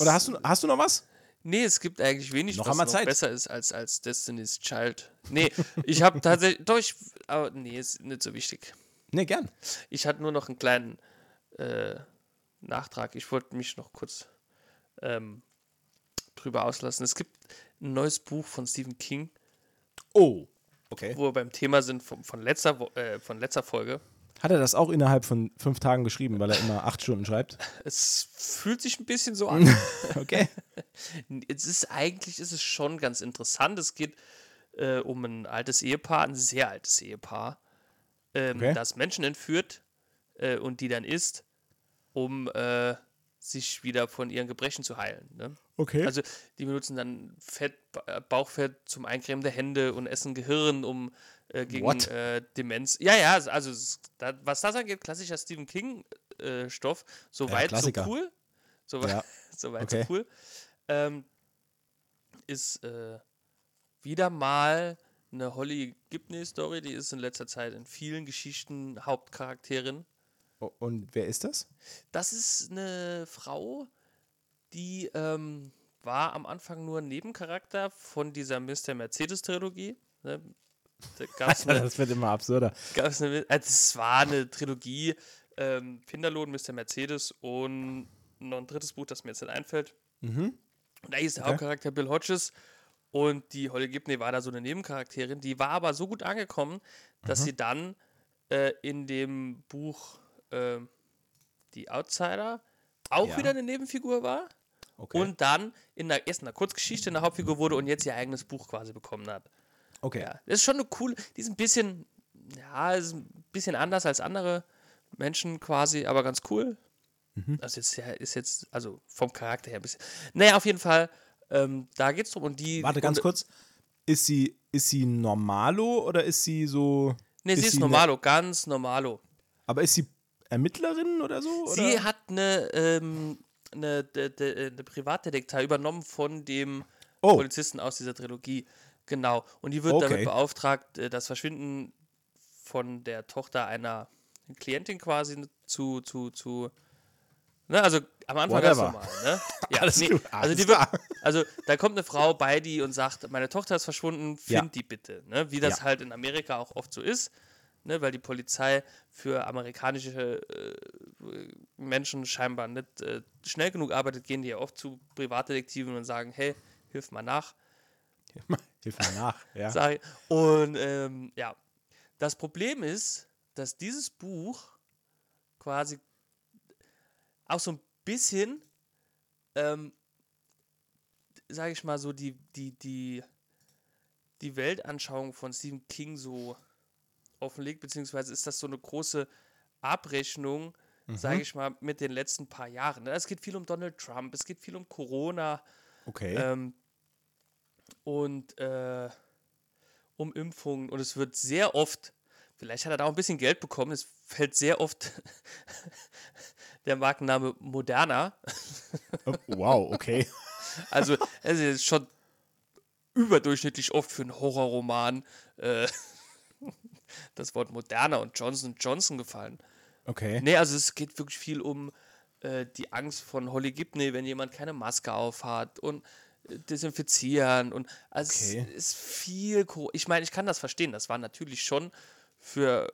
Oder hast du, hast du noch was?
Nee, es gibt eigentlich wenig,
Noch
was noch
Zeit.
besser ist als, als Destiny's Child. Nee, ich habe tatsächlich, doch, ich, aber nee, ist nicht so wichtig.
Ne, gern.
Ich hatte nur noch einen kleinen äh, Nachtrag. Ich wollte mich noch kurz ähm, drüber auslassen. Es gibt ein neues Buch von Stephen King,
Oh. Okay.
wo wir beim Thema sind von, von, letzter, äh, von letzter Folge.
Hat er das auch innerhalb von fünf Tagen geschrieben, weil er immer acht Stunden schreibt?
Es fühlt sich ein bisschen so an.
Okay.
es ist eigentlich ist es schon ganz interessant. Es geht äh, um ein altes Ehepaar, ein sehr altes Ehepaar, ähm,
Okay.
das Menschen entführt äh, und die dann isst, um äh, sich wieder von ihren Gebrechen zu heilen. Ne?
Okay.
Also die benutzen dann Fett, äh, Bauchfett zum Eincremen der Hände und essen Gehirn, um äh, gegen äh, Demenz. Ja, ja, also es- da, was das angeht, klassischer Stephen King äh, Stoff. So cool. So, wei-
Ja.
so weit,
Okay.
so cool. Ähm, ist äh, wieder mal eine Holly Gibney-Story, die ist in letzter Zeit in vielen Geschichten Hauptcharakterin.
Und wer ist das?
Das ist eine Frau, die ähm, war am Anfang nur ein Nebencharakter von dieser Mr. Mercedes-Trilogie. Ne? Da gab's eine,
das wird immer absurder.
gab's eine, also es war eine Trilogie, ähm, Pinderlohn, Mr. Mercedes und noch ein drittes Buch, das mir jetzt nicht einfällt.
Mhm.
Und da ist der
Okay.
Hauptcharakter Bill Hodges und die Holly Gibney war da so eine Nebencharakterin. Die war aber so gut angekommen, dass sie dann äh, in dem Buch ähm, Die Outsider auch
Ja.
wieder eine Nebenfigur war
Okay.
und dann in der erst in der Kurzgeschichte eine Hauptfigur wurde und jetzt ihr eigenes Buch quasi bekommen hat.
okay.
Ja, das ist schon eine coole, die ist ein bisschen, ja, ist ein bisschen anders als andere Menschen quasi, aber ganz cool.
Mhm.
Das ist ja, ist jetzt, also vom Charakter her ein bisschen. Naja, auf jeden Fall, ähm, da geht's drum und die.
Warte ganz
und,
kurz. Ist sie, ist sie normalo oder ist sie so.
Nee, sie ist normalo, ganz normalo.
aber ist sie Ermittlerin oder so? Oder?
Sie hat eine, ähm, eine, de, de, eine Privatdetektiv übernommen von dem
Oh.
Polizisten aus dieser Trilogie. Genau. Und die wird
Okay.
damit beauftragt, äh, das Verschwinden von der Tochter einer Klientin quasi zu, zu, zu. Ne, also am Anfang ganz normal, ne? Ja,
Alles gut,
also, die also da kommt eine Frau bei die und sagt, meine Tochter ist verschwunden, find
Ja.
die bitte. Ne? Wie das
Ja.
halt in Amerika auch oft so ist, ne? weil die Polizei für amerikanische äh, Menschen scheinbar nicht äh, schnell genug arbeitet, gehen die ja oft zu Privatdetektiven und sagen, hey, hilf mal nach.
Hilf mir nach. Ja.
Und ähm, ja, das Problem ist, dass dieses Buch quasi auch so ein bisschen, ähm, sage ich mal so, die, die, die, die Weltanschauung von Stephen King so offenlegt, beziehungsweise ist das so eine große Abrechnung, sage ich mal, mit den letzten paar Jahren. ne? Es geht viel um Donald Trump, es geht viel um Corona,
Okay.
ähm, und äh, um Impfungen. Und es wird sehr oft, vielleicht hat er da auch ein bisschen Geld bekommen, es fällt sehr oft der Markenname Moderna.
Oh, wow, okay.
Also es ist schon überdurchschnittlich oft für einen Horrorroman äh, das Wort Moderna und Johnson Johnson gefallen.
Okay.
Nee, also es geht wirklich viel um äh, die Angst von Holly Gibney, wenn jemand keine Maske aufhat und äh, desinfizieren und also
Okay.
es ist viel ich meine, ich kann das verstehen, das war natürlich schon für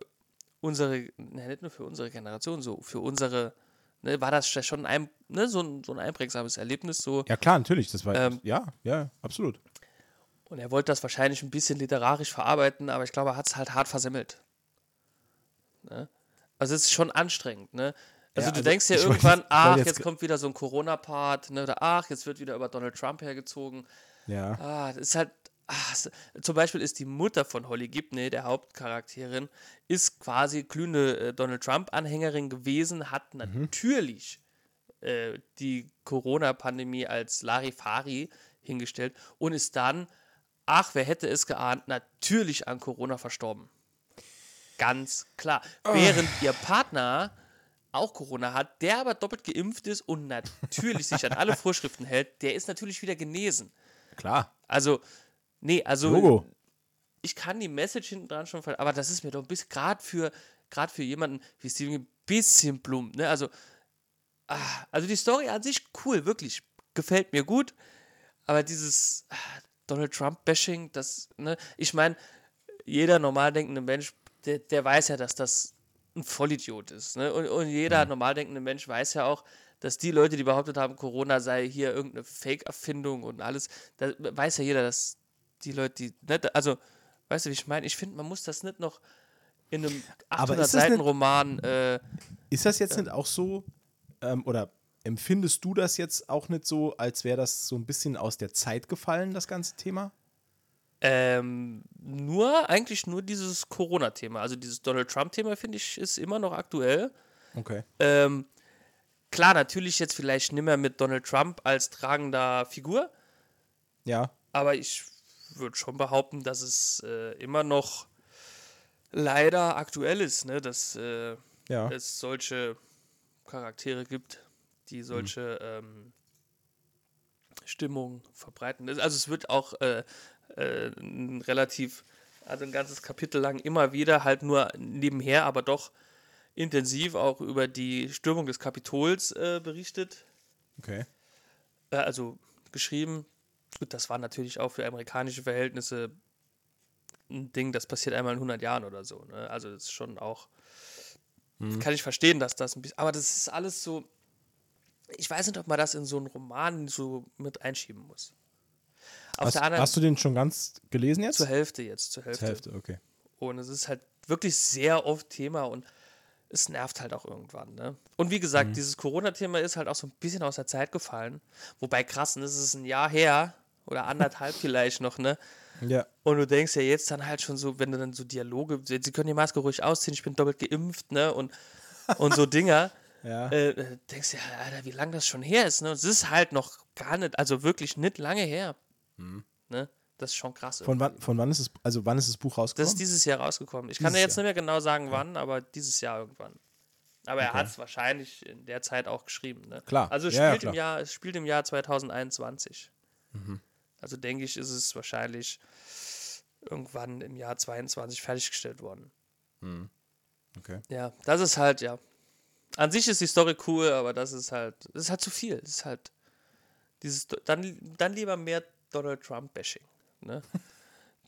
unsere, ne, nicht nur für unsere Generation, so für unsere, ne, war das schon ein, ne, so, ein, so ein einprägsames Erlebnis so
Ja, klar, natürlich. Das war.
Ähm,
ja, ja, absolut.
Und er wollte das wahrscheinlich ein bisschen literarisch verarbeiten, aber ich glaube, er hat es halt hart versemmelt. Ne? Also es ist schon anstrengend, ne? Also
Ja,
du
also
denkst ja irgendwann,
wollte
ach,
jetzt
jetzt kommt wieder so ein Corona-Part, ne? Oder ach, jetzt wird wieder über Donald Trump hergezogen.
Ja.
Ah, das ist halt. Es- zum Beispiel ist die Mutter von Holly Gibney, der Hauptcharakterin, ist quasi glühende äh, Donald Trump-Anhängerin gewesen, hat
Mhm.
natürlich äh, die Corona-Pandemie als Larifari hingestellt und ist dann, ach, wer hätte es geahnt, natürlich an Corona verstorben. Ganz klar. Oh. Während ihr Partner auch Corona hat, der aber doppelt geimpft ist und natürlich sich an alle Vorschriften hält, der ist natürlich wieder genesen.
Klar.
Also, nee, also
Logo.
ich kann die Message hinten dran schon, aber das ist mir doch ein bisschen, gerade für, für jemanden wie Steven, ein bisschen plump, ne? Also, ah, also die Story an sich cool, wirklich, gefällt mir gut, aber dieses ah, Donald Trump-Bashing, das, ne, ich meine, jeder normal denkende Mensch der, der weiß ja, dass das ein Vollidiot ist. Ne? Und, und jeder mhm. normal denkende Mensch weiß ja auch, dass die Leute, die behauptet haben, Corona sei hier irgendeine Fake-Erfindung und alles, da weiß ja jeder, dass die Leute, die, ne, also, weißt du, wie ich meine? Ich finde, man muss das nicht noch in einem 800-Seiten-Roman. Äh,
ist das jetzt äh, nicht auch so, ähm, oder empfindest du das jetzt auch nicht so, als wäre das so ein bisschen aus der Zeit gefallen, das ganze Thema?
Ähm, nur, eigentlich nur dieses Corona-Thema. Also dieses Donald Trump-Thema, finde ich, ist immer noch aktuell.
Okay.
Ähm, klar, natürlich jetzt vielleicht nicht mehr mit Donald Trump als tragender Figur.
Ja.
Aber ich würde schon behaupten, dass es äh, immer noch leider aktuell ist, ne? dass äh, ja. es solche Charaktere gibt, die solche mhm. ähm, Stimmung verbreiten. Also es wird auch äh, äh, ein relativ, also ein ganzes Kapitel lang immer wieder, halt nur nebenher, aber doch intensiv auch über die Stürmung des Kapitols äh, berichtet.
Okay.
Äh, also geschrieben. Gut, das war natürlich auch für amerikanische Verhältnisse ein Ding, das passiert einmal in 100 Jahren oder so. Ne? Also das ist schon auch, hm. kann ich verstehen, dass das ein bisschen, aber das ist alles so, ich weiß nicht, ob man das in so einen Roman so mit einschieben muss.
Auf hast, anderen, hast du den schon ganz gelesen jetzt?
Zur Hälfte jetzt, zur Hälfte.
Zur Hälfte, okay.
Und es ist halt wirklich sehr oft Thema und es nervt halt auch irgendwann. Ne? Und wie gesagt, mhm. dieses Corona-Thema ist halt auch so ein bisschen aus der Zeit gefallen. Wobei krass, das ist ein Jahr her oder anderthalb vielleicht noch, ne?
Ja.
Und du denkst ja jetzt dann halt schon so, wenn du dann so Dialoge, sie können die Maske ruhig ausziehen, ich bin doppelt geimpft, ne? Und, und so Dinger.
ja.
Äh, denkst ja, Alter, wie lange das schon her ist, ne? Es ist halt noch gar nicht, also wirklich nicht lange her. Mhm. Ne? Das ist schon krass.
Von wann, von wann ist es, also wann ist das Buch rausgekommen?
Das ist dieses Jahr rausgekommen. Ich dieses kann dir jetzt Jahr. nicht mehr genau sagen, wann, ja. aber dieses Jahr irgendwann. Aber okay. er hat es wahrscheinlich in der Zeit auch geschrieben. Ne?
Klar.
Also es
ja,
spielt,
ja,
Im Jahr, es spielt im Jahr 2021. Mhm. Also denke ich, ist es wahrscheinlich irgendwann im Jahr 22 fertiggestellt worden.
Mhm. Okay.
Ja, das ist halt, ja. An sich ist die Story cool, aber das ist halt, das ist halt zu viel. Das ist halt dieses, dann, dann lieber mehr Donald Trump-Bashing. Ne?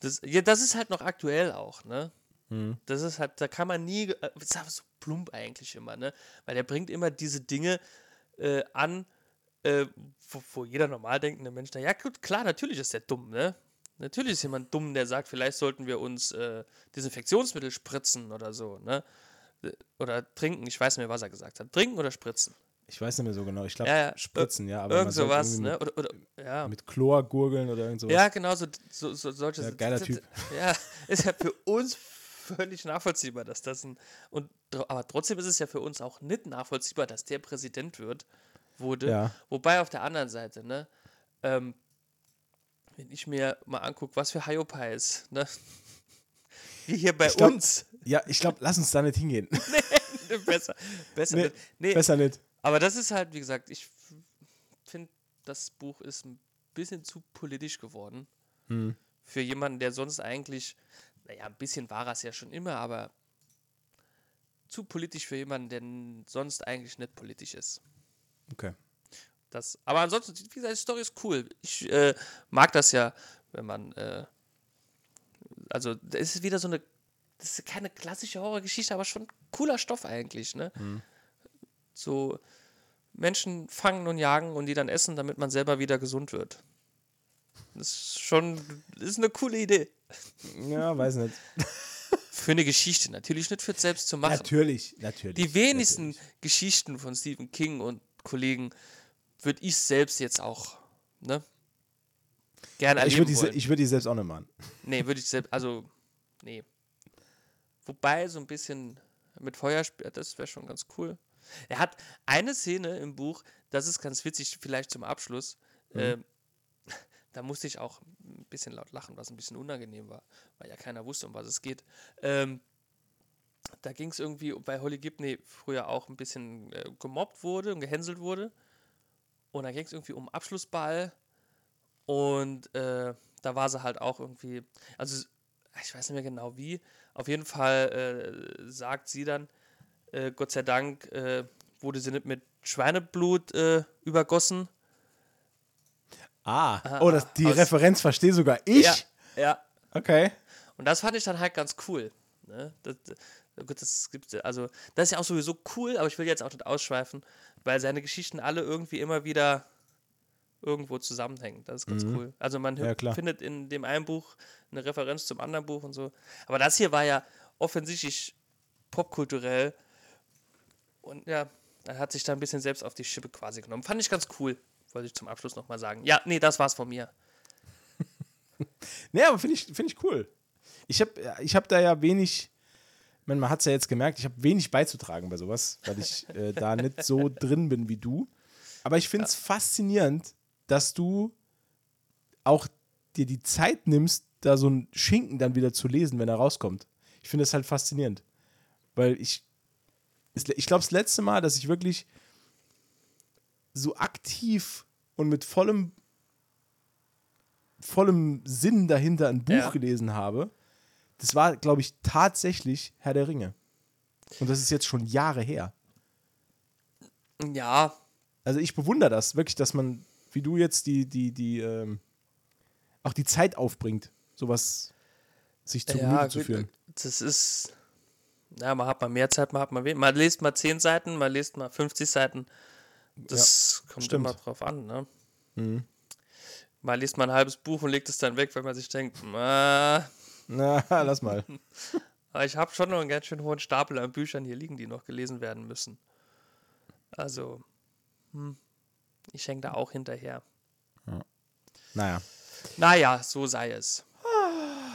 Das, ja, das ist halt noch aktuell auch, ne? Mhm. Das ist halt, da kann man nie, äh, das ist aber so plump eigentlich immer, ne? Weil er bringt immer diese Dinge äh, an, äh, wo, wo, jeder normal denkende Mensch, na ja, gut, klar, natürlich ist der dumm, ne? Natürlich ist jemand dumm, der sagt, vielleicht sollten wir uns äh, Desinfektionsmittel spritzen oder so, ne? Oder trinken, ich weiß nicht mehr, was er gesagt hat. Trinken oder spritzen?
Ich weiß nicht mehr so genau. Ich glaube,
ja, ja.
Spritzen, ja.
Aber irgend sowas, ne? Oder, oder, ja.
Mit Chlor gurgeln oder irgend sowas.
Ja, genau, so, so, so solche.
Ja, geiler Typ.
Ja, ist ja für uns völlig nachvollziehbar, dass das ein. Und, aber trotzdem ist es ja für uns auch nicht nachvollziehbar, dass der Präsident wird, wurde.
Ja.
Wobei auf der anderen Seite, ne? Ähm, wenn ich mir mal angucke, was für Hyopies, ne? Wie hier bei
glaub,
uns.
Ja, ich glaube, lass uns da nicht hingehen.
nee, besser. Besser
nee,
nicht. Nee,
besser nicht.
Aber das ist halt, wie gesagt, ich finde, das Buch ist ein bisschen zu politisch geworden.
Hm.
Für jemanden, der sonst eigentlich, naja, ein bisschen war es ja schon immer, aber zu politisch für jemanden, der sonst eigentlich nicht politisch ist.
Okay.
Das, aber ansonsten, wie gesagt, die Story ist cool. Ich äh, mag das ja, wenn man, äh, also, es ist wieder so eine, das ist keine klassische Horrorgeschichte, aber schon cooler Stoff eigentlich, ne?
Mhm
so Menschen fangen und jagen und die dann essen, damit man selber wieder gesund wird. Das ist schon, das ist eine coole Idee.
Ja, weiß nicht.
Für eine Geschichte, natürlich nicht für selbst zu machen.
Natürlich, natürlich.
Die wenigsten
natürlich.
Geschichten von Stephen King und Kollegen würde ich selbst jetzt auch, ne? Gerne erleben
ich würde die, ich würd die selbst auch nicht machen.
Nee, würde ich selbst, also, nee. Wobei so ein bisschen mit Feuerspiel, das wäre schon ganz cool. Er hat eine Szene im Buch, das ist ganz witzig, vielleicht zum Abschluss.
Mhm.
Ähm, da musste ich auch ein bisschen laut lachen, was ein bisschen unangenehm war, weil ja keiner wusste, um was es geht. Ähm, da ging es irgendwie bei Holly Gibney früher auch ein bisschen äh, gemobbt wurde und gehänselt wurde. Und da ging es irgendwie um Abschlussball. Und äh, da war sie halt auch irgendwie, also ich weiß nicht mehr genau wie. Auf jeden Fall äh, sagt sie dann, äh, Gott sei Dank äh, wurde sie nicht mit Schweineblut äh, übergossen.
Ah, oh, das, die
aus-
Referenz verstehe sogar ich.
Ja, ja.
Okay.
Und das fand ich dann halt ganz cool. Ne? Das, das, gut, das gibt also das ist ja auch sowieso cool, aber ich will jetzt auch nicht ausschweifen, weil seine Geschichten alle irgendwie immer wieder irgendwo zusammenhängen. Das ist ganz cool. Also man
Mhm. Ja,
findet in dem einen Buch eine Referenz zum anderen Buch und so. Aber das hier war ja offensichtlich popkulturell und ja, er hat sich da ein bisschen selbst auf die Schippe quasi genommen. Fand ich ganz cool, wollte ich zum Abschluss nochmal sagen. Ja, nee, das war's von mir.
Nee, aber finde ich, find ich cool. Ich habe ich hab da ja wenig, ich meine, man hat es ja jetzt gemerkt, ich habe wenig beizutragen bei sowas, weil ich äh, da nicht so drin bin wie du. Aber ich finde es faszinierend, dass du auch dir die Zeit nimmst, da so einen Schinken dann wieder zu lesen, wenn er rauskommt. Ich finde das halt faszinierend. Weil ich, ich glaube, das letzte Mal, dass ich wirklich so aktiv und mit vollem vollem Sinn dahinter ein Buch
Ja.
gelesen habe, das war, glaube ich, tatsächlich Herr der Ringe. Und das ist jetzt schon Jahre her.
Ja,
Also ich bewundere das wirklich, dass man, wie du jetzt die, die, die, ähm, auch die Zeit aufbringt, sowas sich zu Gemüte zu führen.
Das ist, ja, man hat mal mehr Zeit, man hat mal weniger. Man liest mal 10 Seiten, man liest mal 50 Seiten. Das kommt
stimmt.
immer drauf an, ne? Mal liest man ein halbes Buch und legt es dann weg, weil man sich denkt, "Ah,
Na, lass mal.
aber ich habe schon noch einen ganz schön hohen Stapel an Büchern hier liegen, die noch gelesen werden müssen. Also, hm, ich hänge da auch hinterher.
Naja.
Naja, so sei es.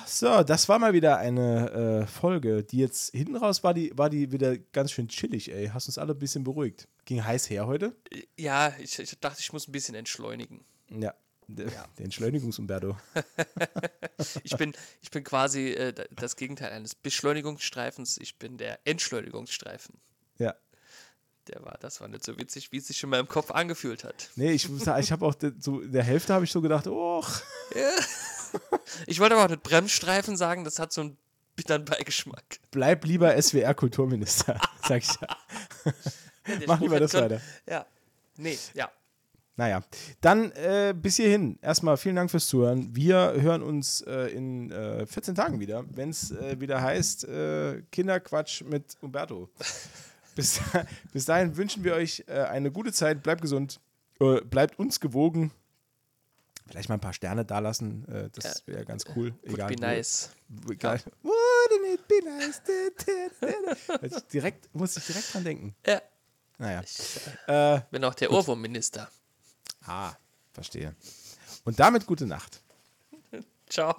So, das war mal wieder eine äh, Folge, die jetzt hinten raus war, die war die wieder ganz schön chillig, ey. Hast uns alle ein bisschen beruhigt. Ging heiß her heute.
Ja, ich, ich dachte, ich muss ein bisschen entschleunigen.
Ja. Der, der Entschleunigungs-Umberto.
Ich bin, ich bin quasi äh, da- das Gegenteil eines Beschleunigungsstreifens. Ich bin der Entschleunigungsstreifen.
Ja.
Der war, das war nicht so witzig, wie es sich in meinem Kopf angefühlt hat.
Nee, ich muss sagen, ich habe auch so in der Hälfte habe ich so gedacht, oh,
Ich wollte aber auch nicht Bremsstreifen sagen, das hat so einen bitteren Beigeschmack.
bleib lieber SWR-Kulturminister, sag ich ja.
Der
Mach
Spruch
lieber
hätte
das weiter.
Ja. Nee, ja.
Naja, dann äh, bis hierhin. Erstmal vielen Dank fürs Zuhören. Wir hören uns äh, in äh, 14 Tagen wieder, wenn es äh, wieder heißt äh, Kinderquatsch mit Umberto. Bis, bis dahin wünschen wir euch äh, eine gute Zeit. Bleibt gesund. Äh, bleibt uns gewogen. Vielleicht mal ein paar Sterne dalassen. Äh, das wäre ganz cool.
Would
Egal.
be nice.
Egal. Wouldn't it be nice? Direkt, muss ich direkt dran denken.
Ja.
Naja.
Ich äh,
Äh,
bin auch der Ohrwurmminister.
ah, verstehe. Und damit gute Nacht.
Ciao.